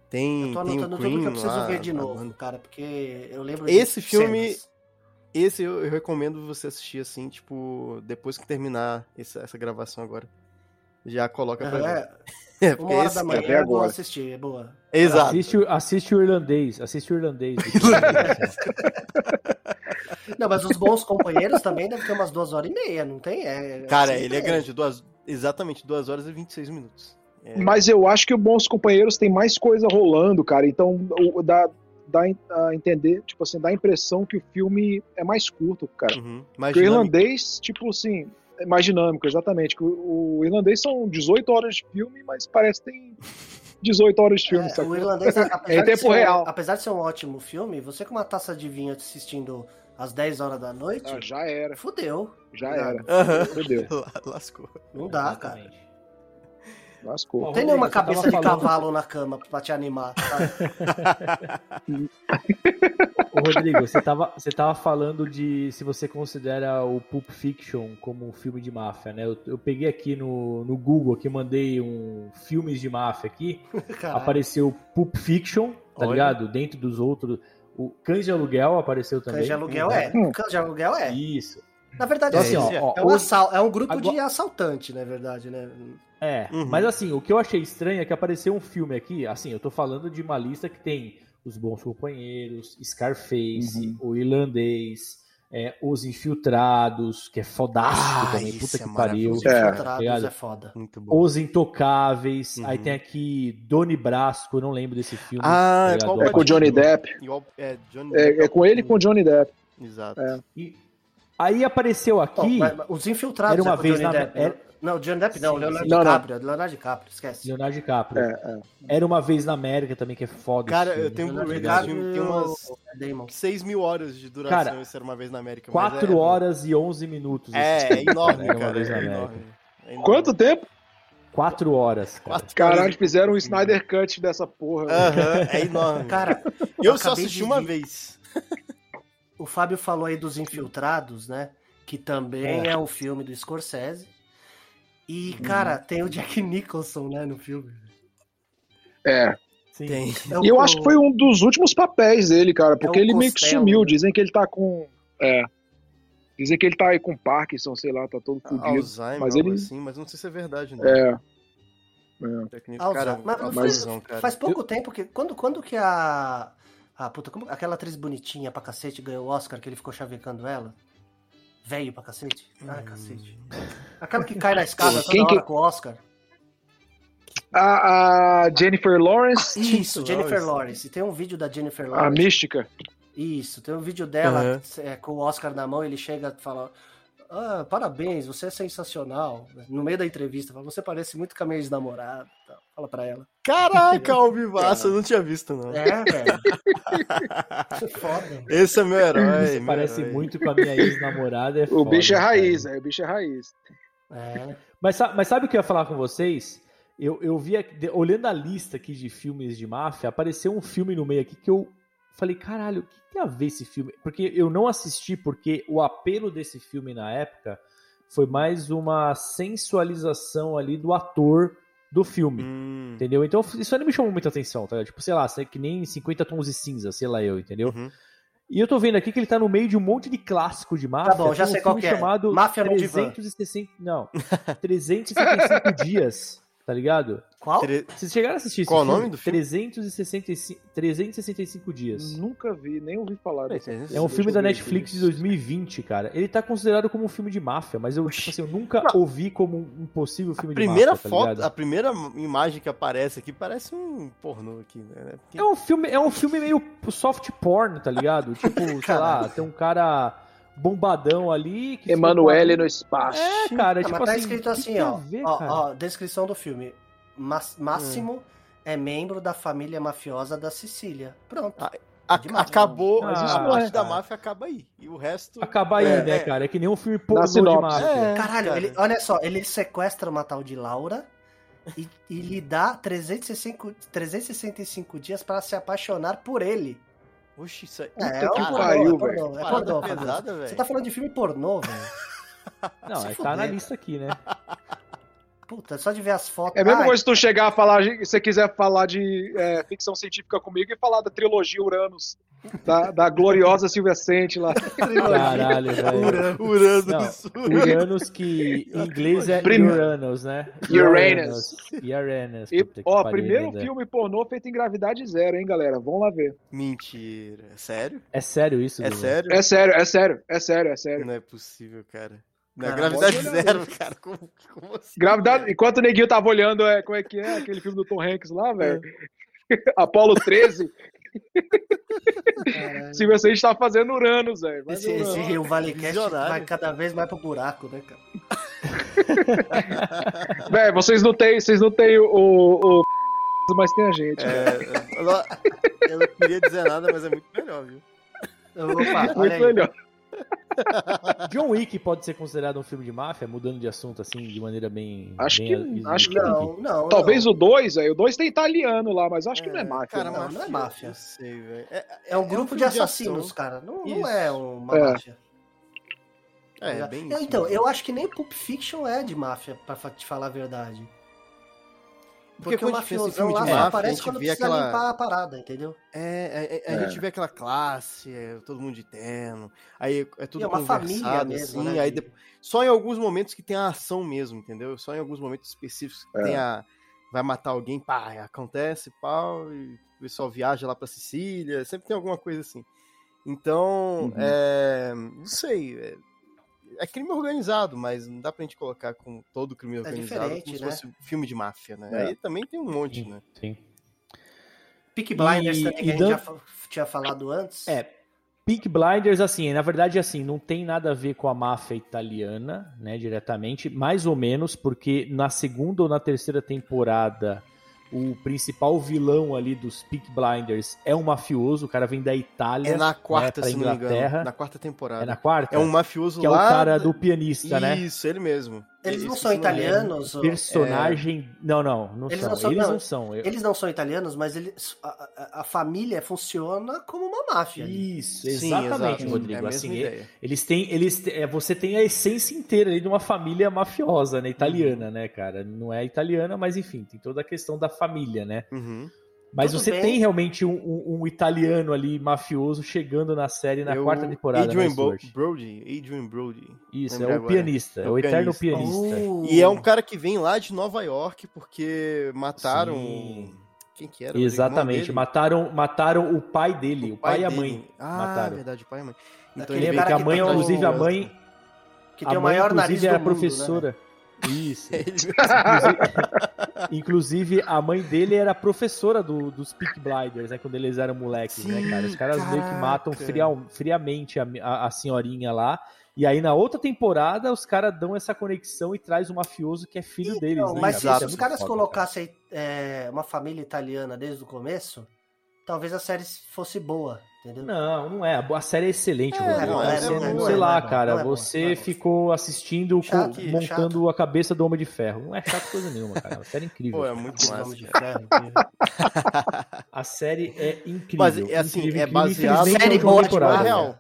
Tem, Eu tô tem o anotando tudo que eu preciso lá, ver de novo, banda. cara, porque eu lembro Esse de filme- cenas. Esse eu, eu recomendo você assistir, assim, tipo, depois que terminar essa, essa gravação agora. Já coloca pra ver. É, É, porque uma hora esse- da manhã eu vou agora. assistir, é boa. Exato. Assiste, assiste o irlandês, assiste o irlandês. Não, mas os bons companheiros também devem ter umas duas horas e meia, não tem? É, Cara, assim ele é grande, duas, exatamente, 2 horas e 26 minutos. É, Mas eu acho que o Bons Companheiros tem mais coisa rolando, cara. Então o- dá, dá a entender, tipo assim, dá a impressão que o filme é mais curto, cara. uhum, mais Porque o irlandês, tipo assim, é mais dinâmico, exatamente. O, o irlandês são 18 horas de filme, mas parece que tem 18 horas de filme, É, o irlandês, apesar, É de tempo ser real. apesar de ser um ótimo filme, você com uma taça de vinho assistindo às 10 horas da noite, Ah, já era, fudeu. já era. Aham. Fudeu, La- Lascou. Não dá, cara. Lascou. Não tem nenhuma você cabeça de falando- cavalo na cama pra te animar. sabe? Ô, Rodrigo, você tava, você tava falando de se você considera o Pulp Fiction como um filme de máfia, né? Eu, eu peguei aqui no, no Google, aqui mandei um filmes de máfia aqui, Caralho. apareceu Pulp Fiction, tá Olha. ligado? Dentro dos outros, o Cães de Aluguel apareceu também. Cães de aluguel é. Hum. Cães de aluguel é. Isso. Na verdade, Então, assim, assim, ó, ó, é, um hoje- é um grupo Agora- de assaltante, na verdade, né? É, Uhum. mas assim, o que eu achei estranho é que apareceu um filme aqui, assim, eu tô falando de uma lista que tem Os Bons Companheiros, Scarface, Uhum. O Irlandês, é, Os Infiltrados, que é fodástico Ah, também, puta é que pariu. maravilhoso. É. Infiltrados Obrigado. é foda. Muito bom. Os Intocáveis, Uhum. aí tem aqui Doni Brasco, eu não lembro desse filme. Ah, tá É com o Johnny Depp. É, Johnny É, Depp é com ele e com o Johnny Depp. Exato. É. E aí apareceu aqui, mas- mas os infiltrados era uma é vez Johnny na... Depp, era- né? Não, Johnny Depp não, Sim, Leonardo sim. Não, não. DiCaprio. Leonardo DiCaprio, esquece. Leonardo DiCaprio. É, é. Era uma vez na América também, que é foda. Cara, eu tenho um DiCaprio filme, tem umas Matt Damon. 6 mil horas de duração, Cara, esse era uma vez na América. mas 4 é- horas e 11 minutos. É, é enorme, Era uma cara. vez na É América. enorme. É enorme. Quanto tempo? 4 horas, cara. Quatro horas Caralho, fizeram um Snyder Cut dessa porra. É enorme. Cara, eu só assisti de- uma vez. o Fábio falou aí dos Infiltrados, né? Que também É. é, um filme do Scorsese. E, Uhum. cara, tem o Jack Nicholson, né, no filme. É. Sim. Tem. É E eu acho que foi um dos últimos papéis dele, cara, porque o ele meio que Costello, sumiu. né? Dizem que ele tá com. É. Dizem que ele tá aí com Parkinson, sei lá, tá todo fudido. Alzheimer, Mas ele- assim, mas não sei se é verdade, não. É. Alzheimer. cara, Mas faz, atualizão, cara. faz pouco tempo que. Quando, quando que a. Ah, puta, como, aquela atriz bonitinha pra cacete ganhou o Oscar que ele ficou chavecando ela? Velho pra cacete? Ai, cacete. Aquela que cai na escada toda Quem que- hora com o Oscar. A, a Jennifer Lawrence, Isso, Jennifer Lawrence. Tem um vídeo da Jennifer a Lawrence. mística. Isso, tem um vídeo dela Aham. é, com o Oscar na mão, ele chega e fala: ah, parabéns, você é sensacional. No meio da entrevista, fala, você parece muito com a minha ex-namorada. tal. Fala pra ela. Caraca, ao vivaço, eu não tinha visto, não. É, velho. Isso é foda. Esse é meu herói. Você meu parece herói. muito com a minha ex-namorada. É O foda, bicho é raiz, é, o bicho é raiz. É. Mas, mas sabe o que eu ia falar com vocês? Eu, eu vi, olhando a lista aqui de filmes de máfia, apareceu um filme no meio aqui que eu falei, caralho, o que tem a ver esse filme? Porque eu não assisti, porque o apelo desse filme na época foi mais uma sensualização ali do ator do filme. Hum, Entendeu? Então isso aí não me chamou muita atenção, tá? Tipo, sei lá, que nem 50 tons de cinza, sei lá eu, entendeu? uhum. E eu tô vendo aqui que ele tá no meio de um monte de clássico de máfia. Tá bom, já um sei qual que é. chamado Máfia no divã. 360, não, 365 dias, tá ligado? Qual? Tre- Vocês chegaram a assistir Qual o nome do filme? 365, 365 dias. Nunca vi, nem ouvi falar desse. É um filme da Netflix aqui. de 2020, cara. Ele tá considerado como um filme de máfia, mas eu, tipo assim, eu nunca ouvi como um possível filme A primeira de máfia, tá foto, ligado? a primeira imagem que aparece aqui parece um pornô aqui, né? Porque- É um filme, é um filme meio soft porn, tá ligado? Tipo, sei lá, tem um cara bombadão ali. Que Emanuele no espaço. É, cara, Ah, tipo mas tá assim, escrito assim, ó. ver, ó, ó, descrição do filme. Mas- Máximo é membro da família mafiosa da Sicília. Pronto. Ah, A- máfia, acabou, Mas a isso não parte é, da máfia acaba aí. E o resto. Acaba aí, É, né, é. cara? É que nem um filme pornô de máfia. É, Caralho, cara. ele, olha só, ele sequestra uma tal de Laura e, e lhe dá 365, 365 dias para se apaixonar por ele. Oxi, isso aí. É, é que pornô, pariu, é pornô, é pornô, Fabio. pesada, Você velho. tá falando de filme pornô, velho? Não, Se é, tá fuder. na lista aqui, né? Puta, só de ver as fotos. É a mesma Ai, coisa se tu chegar a falar, se você quiser falar de é, ficção científica comigo e falar da trilogia Uranus, da, da gloriosa Silvia Sente lá. Caralho, velho. Uranus. Uranus, que em inglês é Prim- Uranus, né? Uranus. Uranus. E, ó, pariu, primeiro né? filme pornô feito em gravidade zero, hein, galera? Vamos lá ver. Mentira. É sério? É sério isso, É Dudu? sério? É sério, é sério, é sério, é sério. Não é possível, cara. Não é Cara, gravidade zero, cara. Como, como assim? Gravidade, enquanto o neguinho tava olhando, é, como é que é aquele filme do Tom Hanks lá, velho? Apolo 13, caralho. Silvia Sente tá fazendo Uranus, velho. Esse, ver esse Uranus. Rio Valley Cast vai cada vez mais pro buraco, né, cara? Velho, vocês não têm, vocês não têm o, o, o mas tem a gente. É, eu, não- eu não queria dizer nada, mas é muito melhor, viu? Opa, Muito aí. melhor. John Wick pode ser considerado um filme de máfia, mudando de assunto assim, de maneira bem. Acho bem que- acho que Não, não. Talvez não. o 2, aí. O 2 tem italiano lá, mas acho que não é máfia. Cara, não. não, é máfia. Eu sei, velho. É, É um grupo de filme assassinos, ação. cara. Não, não é uma É. máfia. É, é bem Eu- isso. então, mesmo. eu acho que nem Pulp Fiction é de máfia, pra te falar a verdade. Porque Porque, o mafiosão filme lá de só aparece quando precisa aquela- limpar a parada, entendeu? É, é, é, a É. gente vê aquela classe, é, todo mundo de terno, aí é tudo E é uma família mesmo, assim, né, aí de- só em alguns momentos que tem a ação mesmo, entendeu? Só em alguns momentos específicos que É. tem a... vai matar alguém, pá, acontece, pau, e o pessoal viaja lá pra Sicília, sempre tem alguma coisa assim. Então, Uhum. é, não sei, é, é crime organizado, mas não dá pra gente colocar com todo crime organizado diferente, como se né? fosse um filme de máfia, né? É. Aí também tem um monte, né? Sim. Peak Blinders E- também, que e a gente dan- já tinha falado antes. É. Peak Blinders, assim, na verdade, assim, não tem nada a ver com a máfia italiana, né, diretamente, mais ou menos, porque na segunda ou na terceira temporada o principal vilão ali dos Peak Blinders é um mafioso, o cara vem da Itália. É na quarta, né, se não me engano. Na quarta temporada. É na quarta? É um mafioso que lá. é o cara do pianista, Isso, né? Isso, ele mesmo. Eles não são sim, italianos? ou- Personagem. Não, não, não Eles são. não são- Eles não, não são. Eu- Eles não são italianos, mas eles, a, a- família funciona como uma máfia. Isso, Sim, exatamente, exato. Rodrigo. É assim, ideia. eles têm, eles é, você tem a essência inteira ali de uma família mafiosa, né, italiana, né, cara? Não é italiana, mas enfim, tem toda a questão da família, né? Uhum. Mas Tudo você bem. tem realmente um, um- um italiano ali mafioso chegando na série na É o quarta temporada, Adrian né? Brody. Adrian Brody. Isso, é o agora. pianista, é É o, o eterno pianista. pianista. Uh, E é um cara que vem lá de Nova York porque mataram. Sim. Quem que era? O Exatamente, mataram, mataram o pai dele, o, pai, e a dele. mãe. Ah, mataram. verdade, o pai e a mãe. Então Aquele ele Lembra que a que mãe, tá inclusive, a mãe, que a tem o mãe, maior nariz inclusive, do era mundo, professora. Isso. Ele- Inclusive, a mãe dele era professora do, dos Peak Blinders, né? Quando eles eram moleques, né, Sim, cara? Os caras meio que matam caraca. frial- friamente a, a- a senhorinha lá. E aí, na outra temporada, os caras dão essa conexão e traz o mafioso que é filho deles, Não, né? mas cara? se é os caras foda, colocassem é, uma família italiana desde o começo, talvez a série fosse boa, entendeu? Não, não é. A série é excelente, É, Rodrigo. não é, Você não é, não- não sei é, lá, não é cara. não é você é ficou assistindo, com- Chato, montando chato. a cabeça do Homem de Ferro. Não é chato coisa nenhuma, cara. A série é incrível. Pô, é muito massa. nome de ferro? A série é incrível. Mas é assim, incrível, é incrível. baseado Série é uma boa temporada. História real.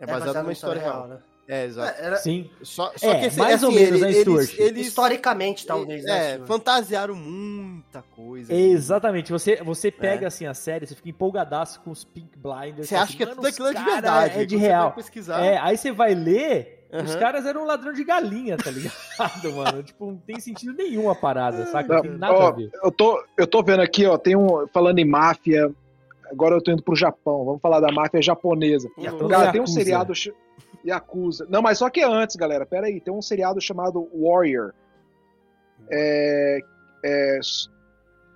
É baseado numa história real. né? É, exato. É, era- Sim. Só, só É, que assim, mais ou assim, menos, né, eles, Stuart? eles, Historicamente, talvez, né? é, Stuart? fantasiaram muita coisa. Exatamente. Você, você pega É. assim a série, você fica empolgadaço com os Pink Blinders. Você acha assim, que é "Mano, tudo os aquilo é de verdade. É de real. É, aí você vai ler, os Aham. caras eram um ladrão de galinha, tá ligado, mano? tipo, não tem sentido nenhum a parada, saca? Não tem nada ó, a ver. eu, tô, eu tô vendo aqui, ó, tem um. Falando em máfia, agora eu tô indo pro Japão. Vamos falar da máfia japonesa. Yakuza. Cara, tem um seriado. Yakuza. Não, mas só que é antes, galera. Pera aí. Tem um seriado chamado Warrior. É, é,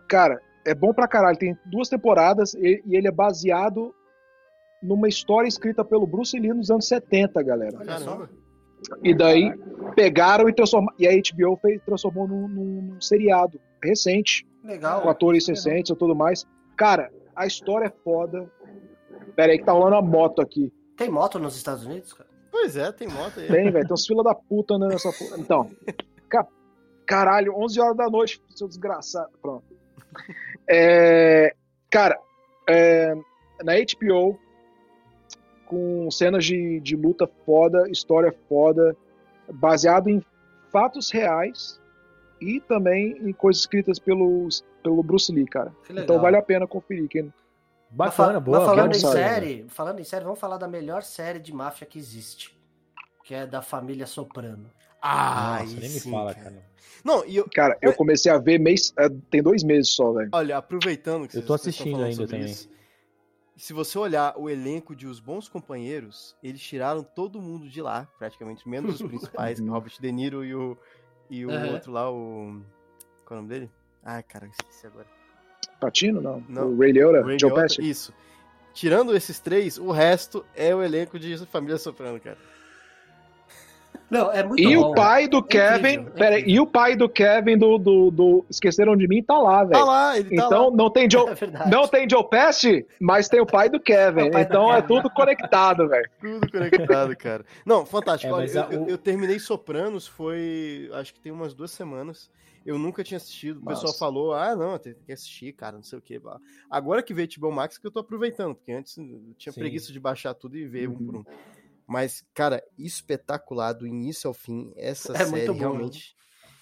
cara, é bom pra caralho. Tem duas temporadas e, e ele é baseado numa história escrita pelo Bruce Lee nos anos 70, galera. Olha só. Caramba. E daí pegaram e transformaram. E a HBO fez, transformou num, num- num seriado recente, Legal. com atores recentes e tudo mais. Cara, a história é foda. Pera aí, que tá rolando uma moto aqui. Tem moto nos Estados Unidos, cara? Pois é, tem moto aí. Tem, velho. Tem uns fila da puta andando nessa porra. Então, ca- caralho, 11 horas da noite, seu desgraçado. Pronto. É, cara, é, na HBO, com cenas de, de luta foda, história foda, baseado em fatos reais e também em coisas escritas pelo, pelo Bruce Lee, cara. Então vale a pena conferir. Quem... Mas Bacana, boa. Mas falando boa em série. falando em série, vamos falar da melhor série de máfia que existe. Que é da família Soprano. Ah, Nossa, nem me sim, fala, cara. cara. Não, e eu, Cara, eu comecei a ver mês, é, tem dois meses só, velho. olha, aproveitando que Eu tô assistindo ainda também. isso, se você olhar o elenco de Os Bons Companheiros, eles tiraram todo mundo de lá, praticamente, menos os principais, que é o Robert De Niro e o, e o Aham. outro lá, o... Qual é o nome dele? Ah, cara, esqueci agora. Patino, não? Não. O Ray Liotta? Ray Joe Liotta, Pesci? Isso. Tirando esses três, o resto é o elenco de Família Soprano, cara. Não, é muito E bom. o pai do É Kevin, incrível, é pera incrível. e o pai do Kevin do, do, do Esqueceram de Mim tá lá, Tá velho. lá, ele tá então lá. não tem É Joe, verdade. não tem Joe Pesci, mas tem o pai do Kevin. É pai do então é Kevin. tudo conectado, velho. Tudo conectado, cara. Não, fantástico. É, Olha, mas eu, a- eu- o- eu terminei Sopranos, foi. Acho que tem umas duas semanas. Eu nunca tinha assistido. O pessoal Nossa. falou: ah, não, tem que assistir, cara, não sei o que. Agora que veio HBO Max que eu tô aproveitando, porque antes eu tinha Sim. preguiça de baixar tudo e ver um Uhum. por um. Mas, cara, espetacular do início ao fim. Essa É série bom, realmente.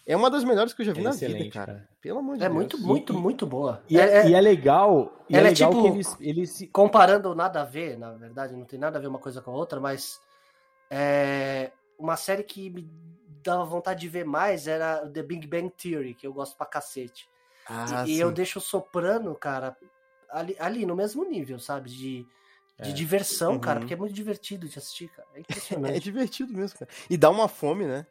É uma das melhores que eu já vi É na vida, cara. cara. Pelo amor de É Deus. muito, muito, muito boa. E é, e é legal, e é ela é legal tipo- que eles, eles se- comparando nada a ver, na verdade, não tem nada a ver uma coisa com a outra, mas é uma série que me dava vontade de ver mais era The Big Bang Theory, que eu gosto pra cacete. Ah, e sim. eu deixo o Soprano, cara, ali, ali no mesmo nível, sabe? De, de É. diversão, cara, Uhum. porque é muito divertido de assistir, cara. É É impressionante. divertido mesmo, cara. E dá uma fome, né?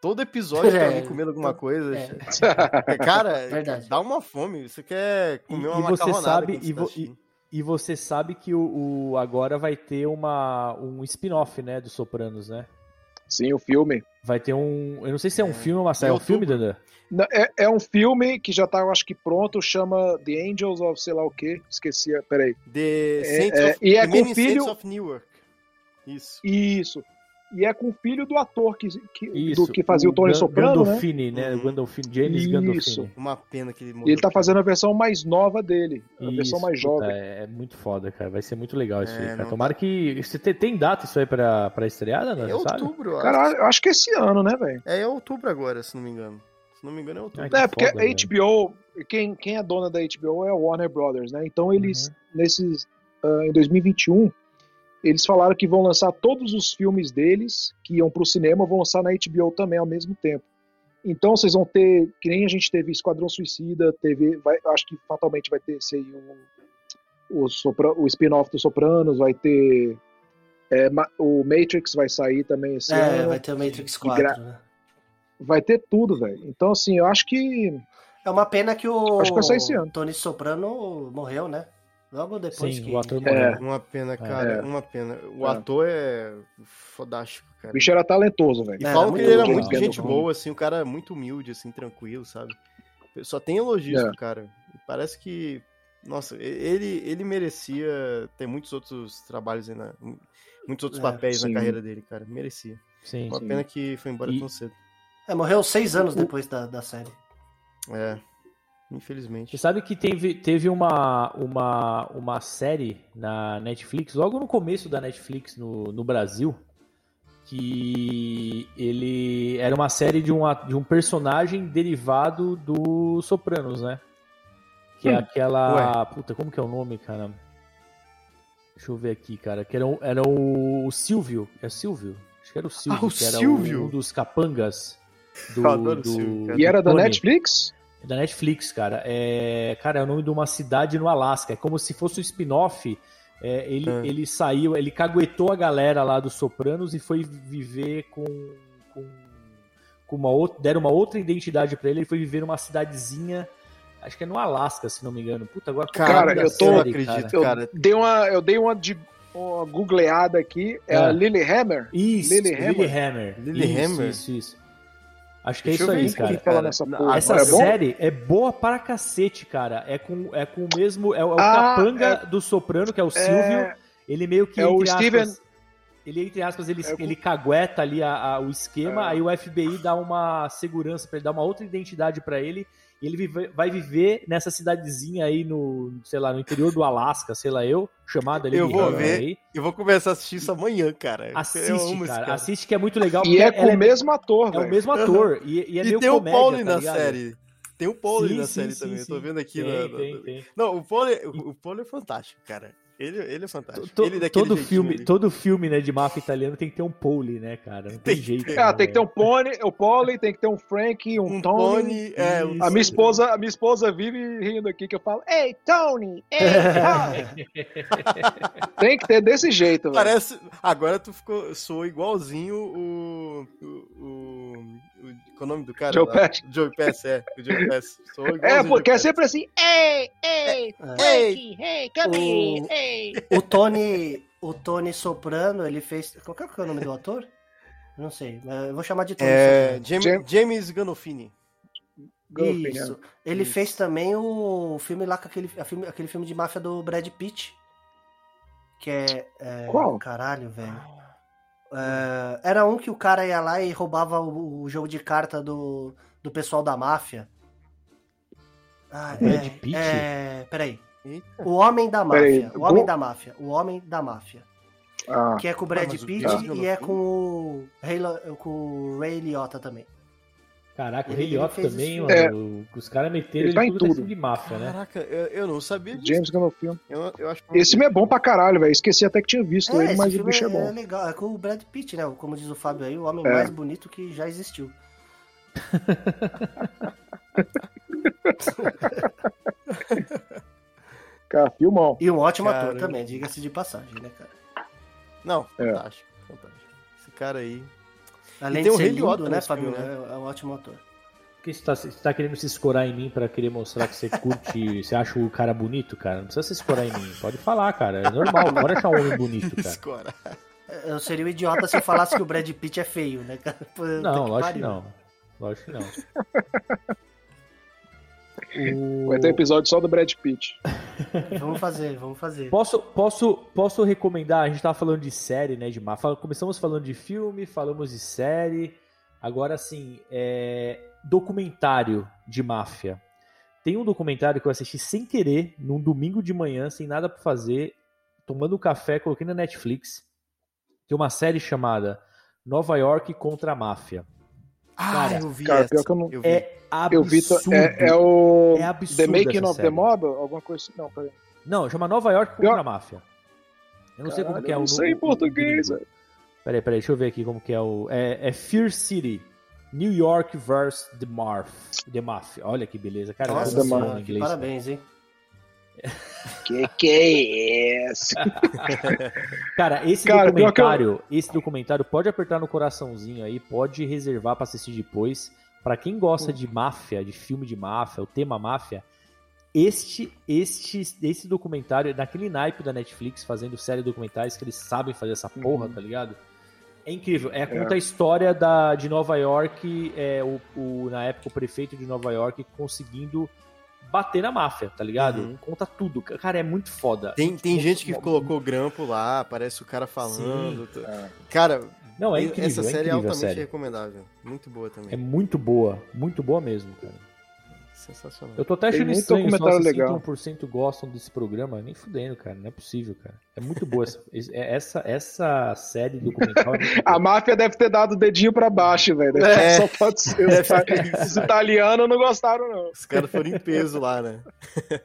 Todo episódio tem É, alguém comendo alguma coisa. é. Cara, Verdade. dá uma fome. Você quer comer E- uma e você macarronada sabe- quando e você tá vo- assistindo. E você sabe que o, o- agora vai ter uma, um spin-off, né, do Sopranos, né? Sim, o filme. Vai ter um. Eu não sei se é um filme ou uma série. É um filme. Dandan? Não, É, é um filme que já tá, eu acho que pronto, chama The Angels of sei lá o que. Esqueci, peraí. The É, Saints é, of, e é com filho- Saints of Newark. Isso. Isso. E é com o filho do ator que, que, Isso. do, que fazia o, Tony Gan- Soprano, né? Gandolfini, né? Uhum. Gandolfini, James Isso. Gandolfini. Uma pena que ele morreu. E ele tá fazendo a versão mais nova dele. A Isso, versão mais puta, jovem. é, é muito foda, cara. Vai ser muito legal isso É, aí, cara. não Tomara que. Você tem, tem data isso aí pra, pra estrear, Dandan? É sabe? outubro, eu acho. Cara, eu acho que esse ano, né, velho? É, é outubro agora, se não me engano. Se não me engano, é outubro. É, porque foda, a HBO, quem, quem é dona da HBO é a Warner Brothers, né? Então eles, Uhum. nesses, ah, em 2021, eles falaram que vão lançar todos os filmes deles que iam pro cinema, vão lançar na HBO também ao mesmo tempo. Então vocês vão ter, que nem a gente teve Esquadrão Suicida, teve, vai, acho que fatalmente vai ter esse aí, um, o, Sopra- o spin-off do Sopranos, vai ter é, o Matrix vai sair também esse É, ano. vai ter o Matrix E 4, gra- né? Vai ter tudo, velho. Então, assim, eu acho que. É uma pena que o Acho que vai sair esse ano. Tony Soprano morreu, né? Logo depois Sim, que... o ator morreu. Uma pena, cara. É. Uma pena. O É. ator é fodástico, cara. O bicho era talentoso, velho. E É, falam que ele era muito gente boa, assim, o cara é muito humilde, assim, tranquilo, sabe? Só tem elogios É. cara. Parece que, nossa, ele, ele merecia ter muitos outros trabalhos aí, na, muitos outros É, papéis sim. na carreira dele, cara. Merecia. Sim. Uma Sim. pena que foi embora E- tão cedo. É, morreu seis anos depois da, da série. É, Você infelizmente. sabe que teve, teve uma, uma, uma série na Netflix, logo no começo da Netflix no, no Brasil, que ele era uma série de, uma, de um personagem derivado do Sopranos, né? Que é Hum. aquela. Puta, como que é o nome, cara? Deixa eu ver aqui, cara. Que era, o- era o Silvio. É Silvio? Acho que era o Silvio, Ah, o que era Silvio? um dos capangas do. Eu adoro o do- Silvio. E era da. Netflix? É da Netflix, cara. É, cara, é o nome de uma cidade no Alasca. É como se fosse um spin-off. É, ele, É. ele saiu, ele caguetou a galera lá dos Sopranos e foi viver com. com, com uma outra. Deram uma outra identidade pra ele. Ele foi viver numa cidadezinha. Acho que é no Alasca, se não me engano. Puta, agora Cara, eu tô- eu série, acredito, cara? Eu cara. dei uma, eu dei uma, de, uma googleada aqui. É, É. a Lilyhammer? Isso, Lilyhammer. Lilyhammer. Lilyhammer? Isso, isso, isso. Acho que é Deixa isso eu ver aí, isso cara. Essa é série é boa para cacete, cara. É com, é com o mesmo. É, o- é o Ah, capanga do Soprano, que é o Silvio. Ele meio que. é o entre Steven- aspas, ele, entre aspas, ele, É o- ele cagueta ali a- a- o esquema, É. aí o FBI dá uma segurança pra ele, dá uma outra identidade pra ele. E ele vive- vai viver nessa cidadezinha aí no, sei lá, no interior do Alasca, sei lá eu, chamada ali. Eu vou ver. Aí. Eu vou começar a assistir isso amanhã, cara. Assiste, cara, cara. Assiste que é muito legal. E é com o mesmo ator, é velho. o mesmo ator. E, e é E meio tem o comédia, Pauli tá na ligado? série. Tem o Pauli Sim, na sim, série sim, também. Eu tô vendo aqui. Tem, na- na- tem, tem. Não, o Pauli, o, o Pauli é fantástico, cara. Ele, ele é fantástico. To- ele daquele todo jeitinho filme, ali. todo filme, né, de máfia italiano tem que ter um pole, né, cara? Não tem, Tem jeito. Ah, né, tem que ter um Pony, o Polly, tem que ter um Frank, um, um Tony. Tony. É, um A minha esposa, a minha esposa vive rindo aqui que eu falo, Ei, Tony! Ei, Tony! tem que ter desse jeito, velho. Parece. Agora tu ficou. Sou igualzinho o. O. o, o qual é o nome do cara? Joe? Pesci. Joe Pesci, é. O Joe igualzinho É, porque é sempre assim, Ei, ei, Ei! hey, come here, ei. O Tony, o Tony Soprano, ele fez... Qual que é o nome do ator? Não sei, eu vou chamar de Tony É, Soprano. James, James- Gandolfini. Isso. Ele Isso. fez também o filme lá com aquele, a filme, aquele filme de máfia do Brad Pitt. Que é. é, Qual? Caralho, velho. É, era um que o cara ia lá e roubava o, o jogo de carta do, do pessoal da máfia. Ah, Brad é, Pitt? É, peraí. Eita. O Homem da Peraí, Máfia. O Homem go- da Máfia. O Homem da Máfia. Ah, Que é com o Brad mas o Pitt e é com o, Ray, com o Ray Liotta também. Caraca, o Ele- Rei ele Liotta fez também, mano. filme. Os caras meteram Ele ele, tá em tudo, tudo. de máfia, né? Caraca, eu, eu não sabia disso. James Gandolfini. Eu, eu acho que Esse filme é bom pra caralho, velho. Esqueci até que tinha visto ele, esse mas o filme bicho é é, bom. legal. É com o Brad Pitt, né? Como diz o Fábio aí, o homem É. mais bonito que já existiu. Cara, filmão. E um ótimo ator Caramba. também, diga-se de passagem, né, cara? Não, É. fantástico, fantástico. Esse cara aí. Além tem de o ser Ray lindo, Liotta né, nesse Fábio? filme, né? É, é um ótimo ator. que você tá, você tá querendo se escorar em mim pra querer mostrar que você curte, você acha o cara bonito, cara? Não precisa se escorar em mim. Pode falar, cara. É normal, pode achar um homem bonito, cara. Escora. Eu seria um idiota se eu falasse que o Brad Pitt é feio, né, cara? Não, que lógico que pariu. não. Lógico que não. Vai ter episódio só do Brad Pitt. Vamos fazer, vamos fazer. Posso, posso, posso recomendar? A gente tava falando de série, né? De máfia. Fala- Começamos falando de filme, falamos de série. Agora, assim, é... documentário de máfia. Tem um documentário que eu assisti sem querer, num domingo de manhã, sem nada pra fazer, tomando um café, coloquei na Netflix. Tem uma série chamada Nova York contra a Máfia. Ah, Cara, eu vi cara, essa. pior que eu não- vi. É Eu vi. absurdo. É, é o. É absurdo The Making of série. the Mob? Alguma coisa assim. Não, peraí. Não, chama Nova York contra Pior- a Máfia. Eu não sei como Caralho, que é eu o não sei em o português. Peraí, peraí, deixa eu ver aqui como que é o. É, é Fear City. New York vs. The Marf. The Mafia. Olha que beleza. Cara, eu Nossa em que inglês. parabéns, hein? Que que é esse? Cara, esse Cara, que eu- documentário, esse documentário pode apertar no coraçãozinho aí, pode reservar pra assistir depois. Pra quem gosta de máfia, de filme de máfia, o tema máfia, este este esse documentário, naquele naipe da Netflix, fazendo série documentais que eles sabem fazer essa porra, tá ligado? É incrível. É, conta a história da, de Nova York, é, o, o- na época o prefeito de Nova York conseguindo bater na máfia, tá ligado? Uhum. Conta tudo. Cara, é muito foda. Tem, tem Muito gente que colocou grampo lá, aparece o cara falando. Sim. É. Cara, Não, é incrível. essa é série é incrível a altamente série. recomendável. Muito boa também. É muito boa, muito boa mesmo, cara. Sensacional. Eu tô até Tem achando muito estranho, documentário legal. 61% gostam desse programa, nem fudendo, cara, não é possível, cara. É muito boa essa, essa, essa série documental. é A máfia deve ter dado o dedinho pra baixo, velho. É. Só pode ser. Os, ita- os italianos não gostaram, não. Os caras foram em peso lá, né?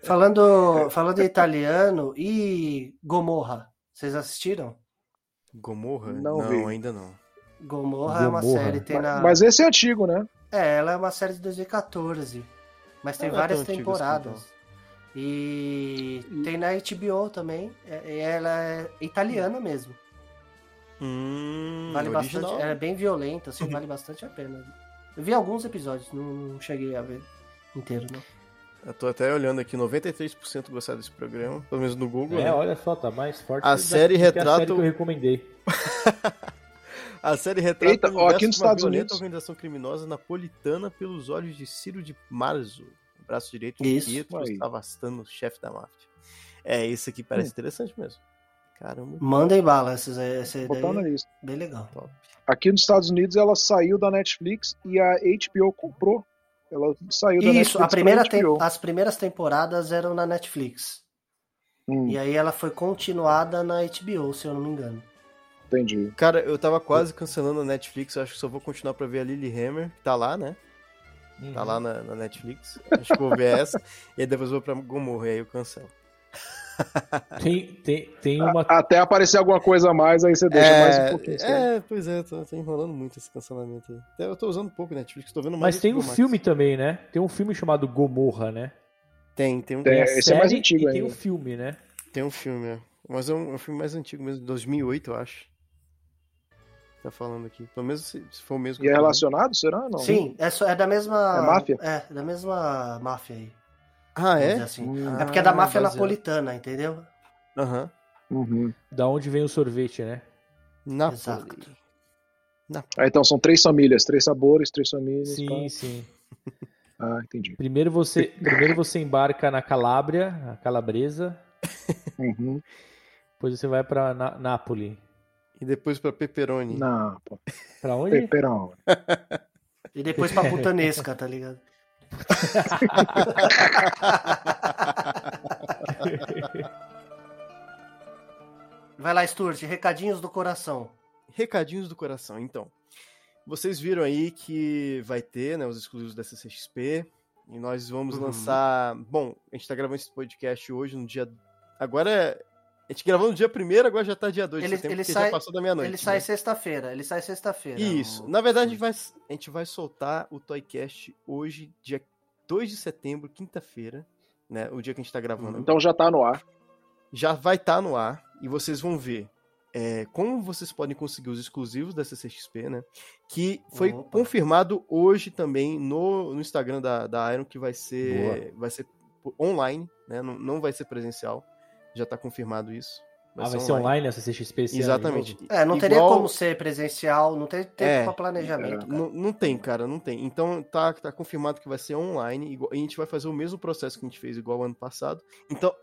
Falando, falando em italiano e Gomorra, vocês assistiram? Gomorra? Não Não, ainda não. Gomorra, é uma Gomorra. série, tem na... Mas esse é antigo, né? É, ela é uma série de 2014, mas tem Não é várias tão antigo assim, temporadas. E tem na HBO também, é- e ela é italiana mesmo. Hum, Vale original. bastante, é bem violenta, assim, vale bastante a pena. Eu vi alguns episódios, não, não cheguei a ver inteiro, não. Eu tô até olhando aqui, 93% gostaram desse programa, pelo menos no Google. É, né? olha só, tá mais forte A que série que a retrata série que o- eu recomendei. A série retrata Eita, ó, aqui nos de uma Estados Unidos. organização criminosa napolitana pelos olhos de Ciro de Marzo, o braço direito de Isso. Pietro Aí. Stavastano, chefe da máfia. É, esse aqui parece interessante mesmo. Caramba, Mandem bala, botar na daí, lista. bem legal. top. Aqui nos Estados Unidos ela saiu da Netflix e a HBO comprou. Ela saiu da Isso, Netflix a primeira tem- as primeiras temporadas eram na Netflix. Hum, E aí ela foi continuada na HBO, se eu não me engano. entendi. Cara, eu tava quase cancelando a Netflix, eu acho que só vou continuar pra ver a Lily Hammer, que tá lá, né? Tá lá na, na Netflix. Acho que vou ver essa. e aí depois eu vou pra Gomorra, e aí eu cancelo. Tem, tem, tem uma. Até aparecer alguma coisa a mais, aí você deixa mais um pouquinho. é, pois é, tô, tô enrolando muito esse cancelamento aí. Até eu tô usando pouco Netflix, tô vendo mais. Mas tem um filme também, né? Tem um filme chamado Gomorra, né? Tem, tem um, Tem. Tem a esse é mais antigo e tem um filme, né? tem um filme, é. Mas é um, é um filme mais antigo mesmo, de 2008, eu acho. Tá falando aqui. Pelo menos se, se for o mesmo. E é relacionado, será? Não. Sim, é, só- é da mesma. É máfia? É, da mesma máfia aí. Ah, é? assim. Hum. É porque é da Ah, máfia baseado. napolitana, entendeu? Aham. Uhum. Da onde vem o sorvete, né? Napoli. Exato. Napoli. Ah, então são três famílias, três sabores, três famílias. Sim, pá. sim. Ah, entendi. Primeiro você, primeiro você embarca na Calábria, a Calabresa, Uhum. depois você vai pra Na- Nápoles. E depois pra Pepperoni. Não, pô. Pra onde? Peperão. E depois pra putanesca, tá ligado? Vai lá, Stuart, recadinhos do coração. Recadinhos do coração, então. Vocês viram aí que vai ter né, os exclusivos da CCXP. E nós vamos Uhum. lançar. Bom, a gente tá gravando esse podcast hoje no dia. Agora é. A gente gravou no dia 1 agora já tá dia 2 de Ele- setembro, ele porque sai- já passou da meia-noite. Ele sai né? sexta-feira, ele sai sexta-feira. Isso. Na verdade, a gente, vai, a gente vai soltar o Toycast hoje, dia 2 de setembro, quinta-feira. Né, o dia que a gente tá gravando. Então já tá no ar. já vai estar no ar e vocês vão ver é, como vocês podem conseguir os exclusivos da CCXP, né? Que foi Opa. confirmado hoje também no, no Instagram da, da Iron que vai ser, vai ser online, né? Não, não vai ser presencial. Já tá confirmado isso. ah, vai ser online essa CXP esse Exatamente. É, não teria Igual- como ser presencial, não tem tempo É, pra planejamento. cara. Não, não tem, cara, não tem. Então tá, tá confirmado que vai ser online. igual- e a gente vai fazer o mesmo processo que a gente fez igual ano passado. Então,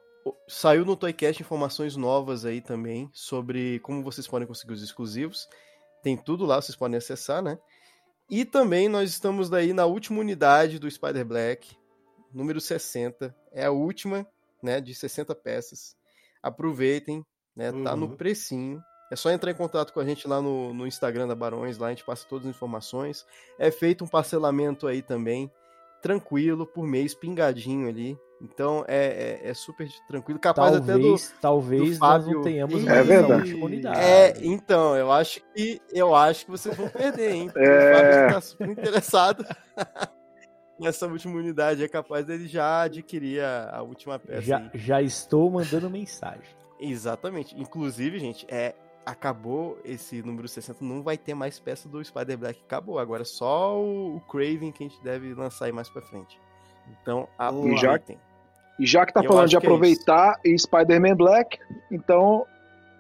saiu no Toycast informações novas aí também sobre como vocês podem conseguir os exclusivos. Tem tudo lá, vocês podem acessar, né? E também nós estamos daí na última unidade do Spider Black, número 60. É a última, né, de 60 peças. Aproveitem, né? Tá no Uhum. precinho. É só entrar em contato com a gente lá no, no Instagram da Barões, lá a gente passa todas as informações. É feito um parcelamento aí também, tranquilo, por mês, pingadinho ali. Então é, é, é super tranquilo, capaz até do. Talvez, talvez do nós Fábio- não tenhamos É mais verdade. É, então, eu acho que eu acho que vocês vão perder, hein? Porque É. O Fábio tá super interessado nessa última unidade, é capaz dele já adquirir a, a última peça. já, aí. já estou mandando mensagem. Exatamente. Inclusive, gente, é acabou esse número 60, não vai ter mais peça do Spider Black, acabou. Agora é só o, o Craven que a gente deve lançar aí mais pra frente. Então, E já- aproveitem. E já que tá Eu falando de é aproveitar e Spider-Man Black, então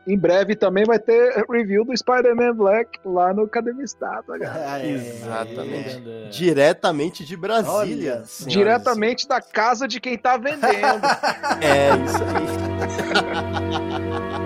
em breve também vai ter review do Spider-Man Black lá no Academia Estátua, galera. Ah, é, Exatamente. É. Diretamente de Brasília. Olha, Diretamente da casa de quem tá vendendo. senhores. É, isso aí.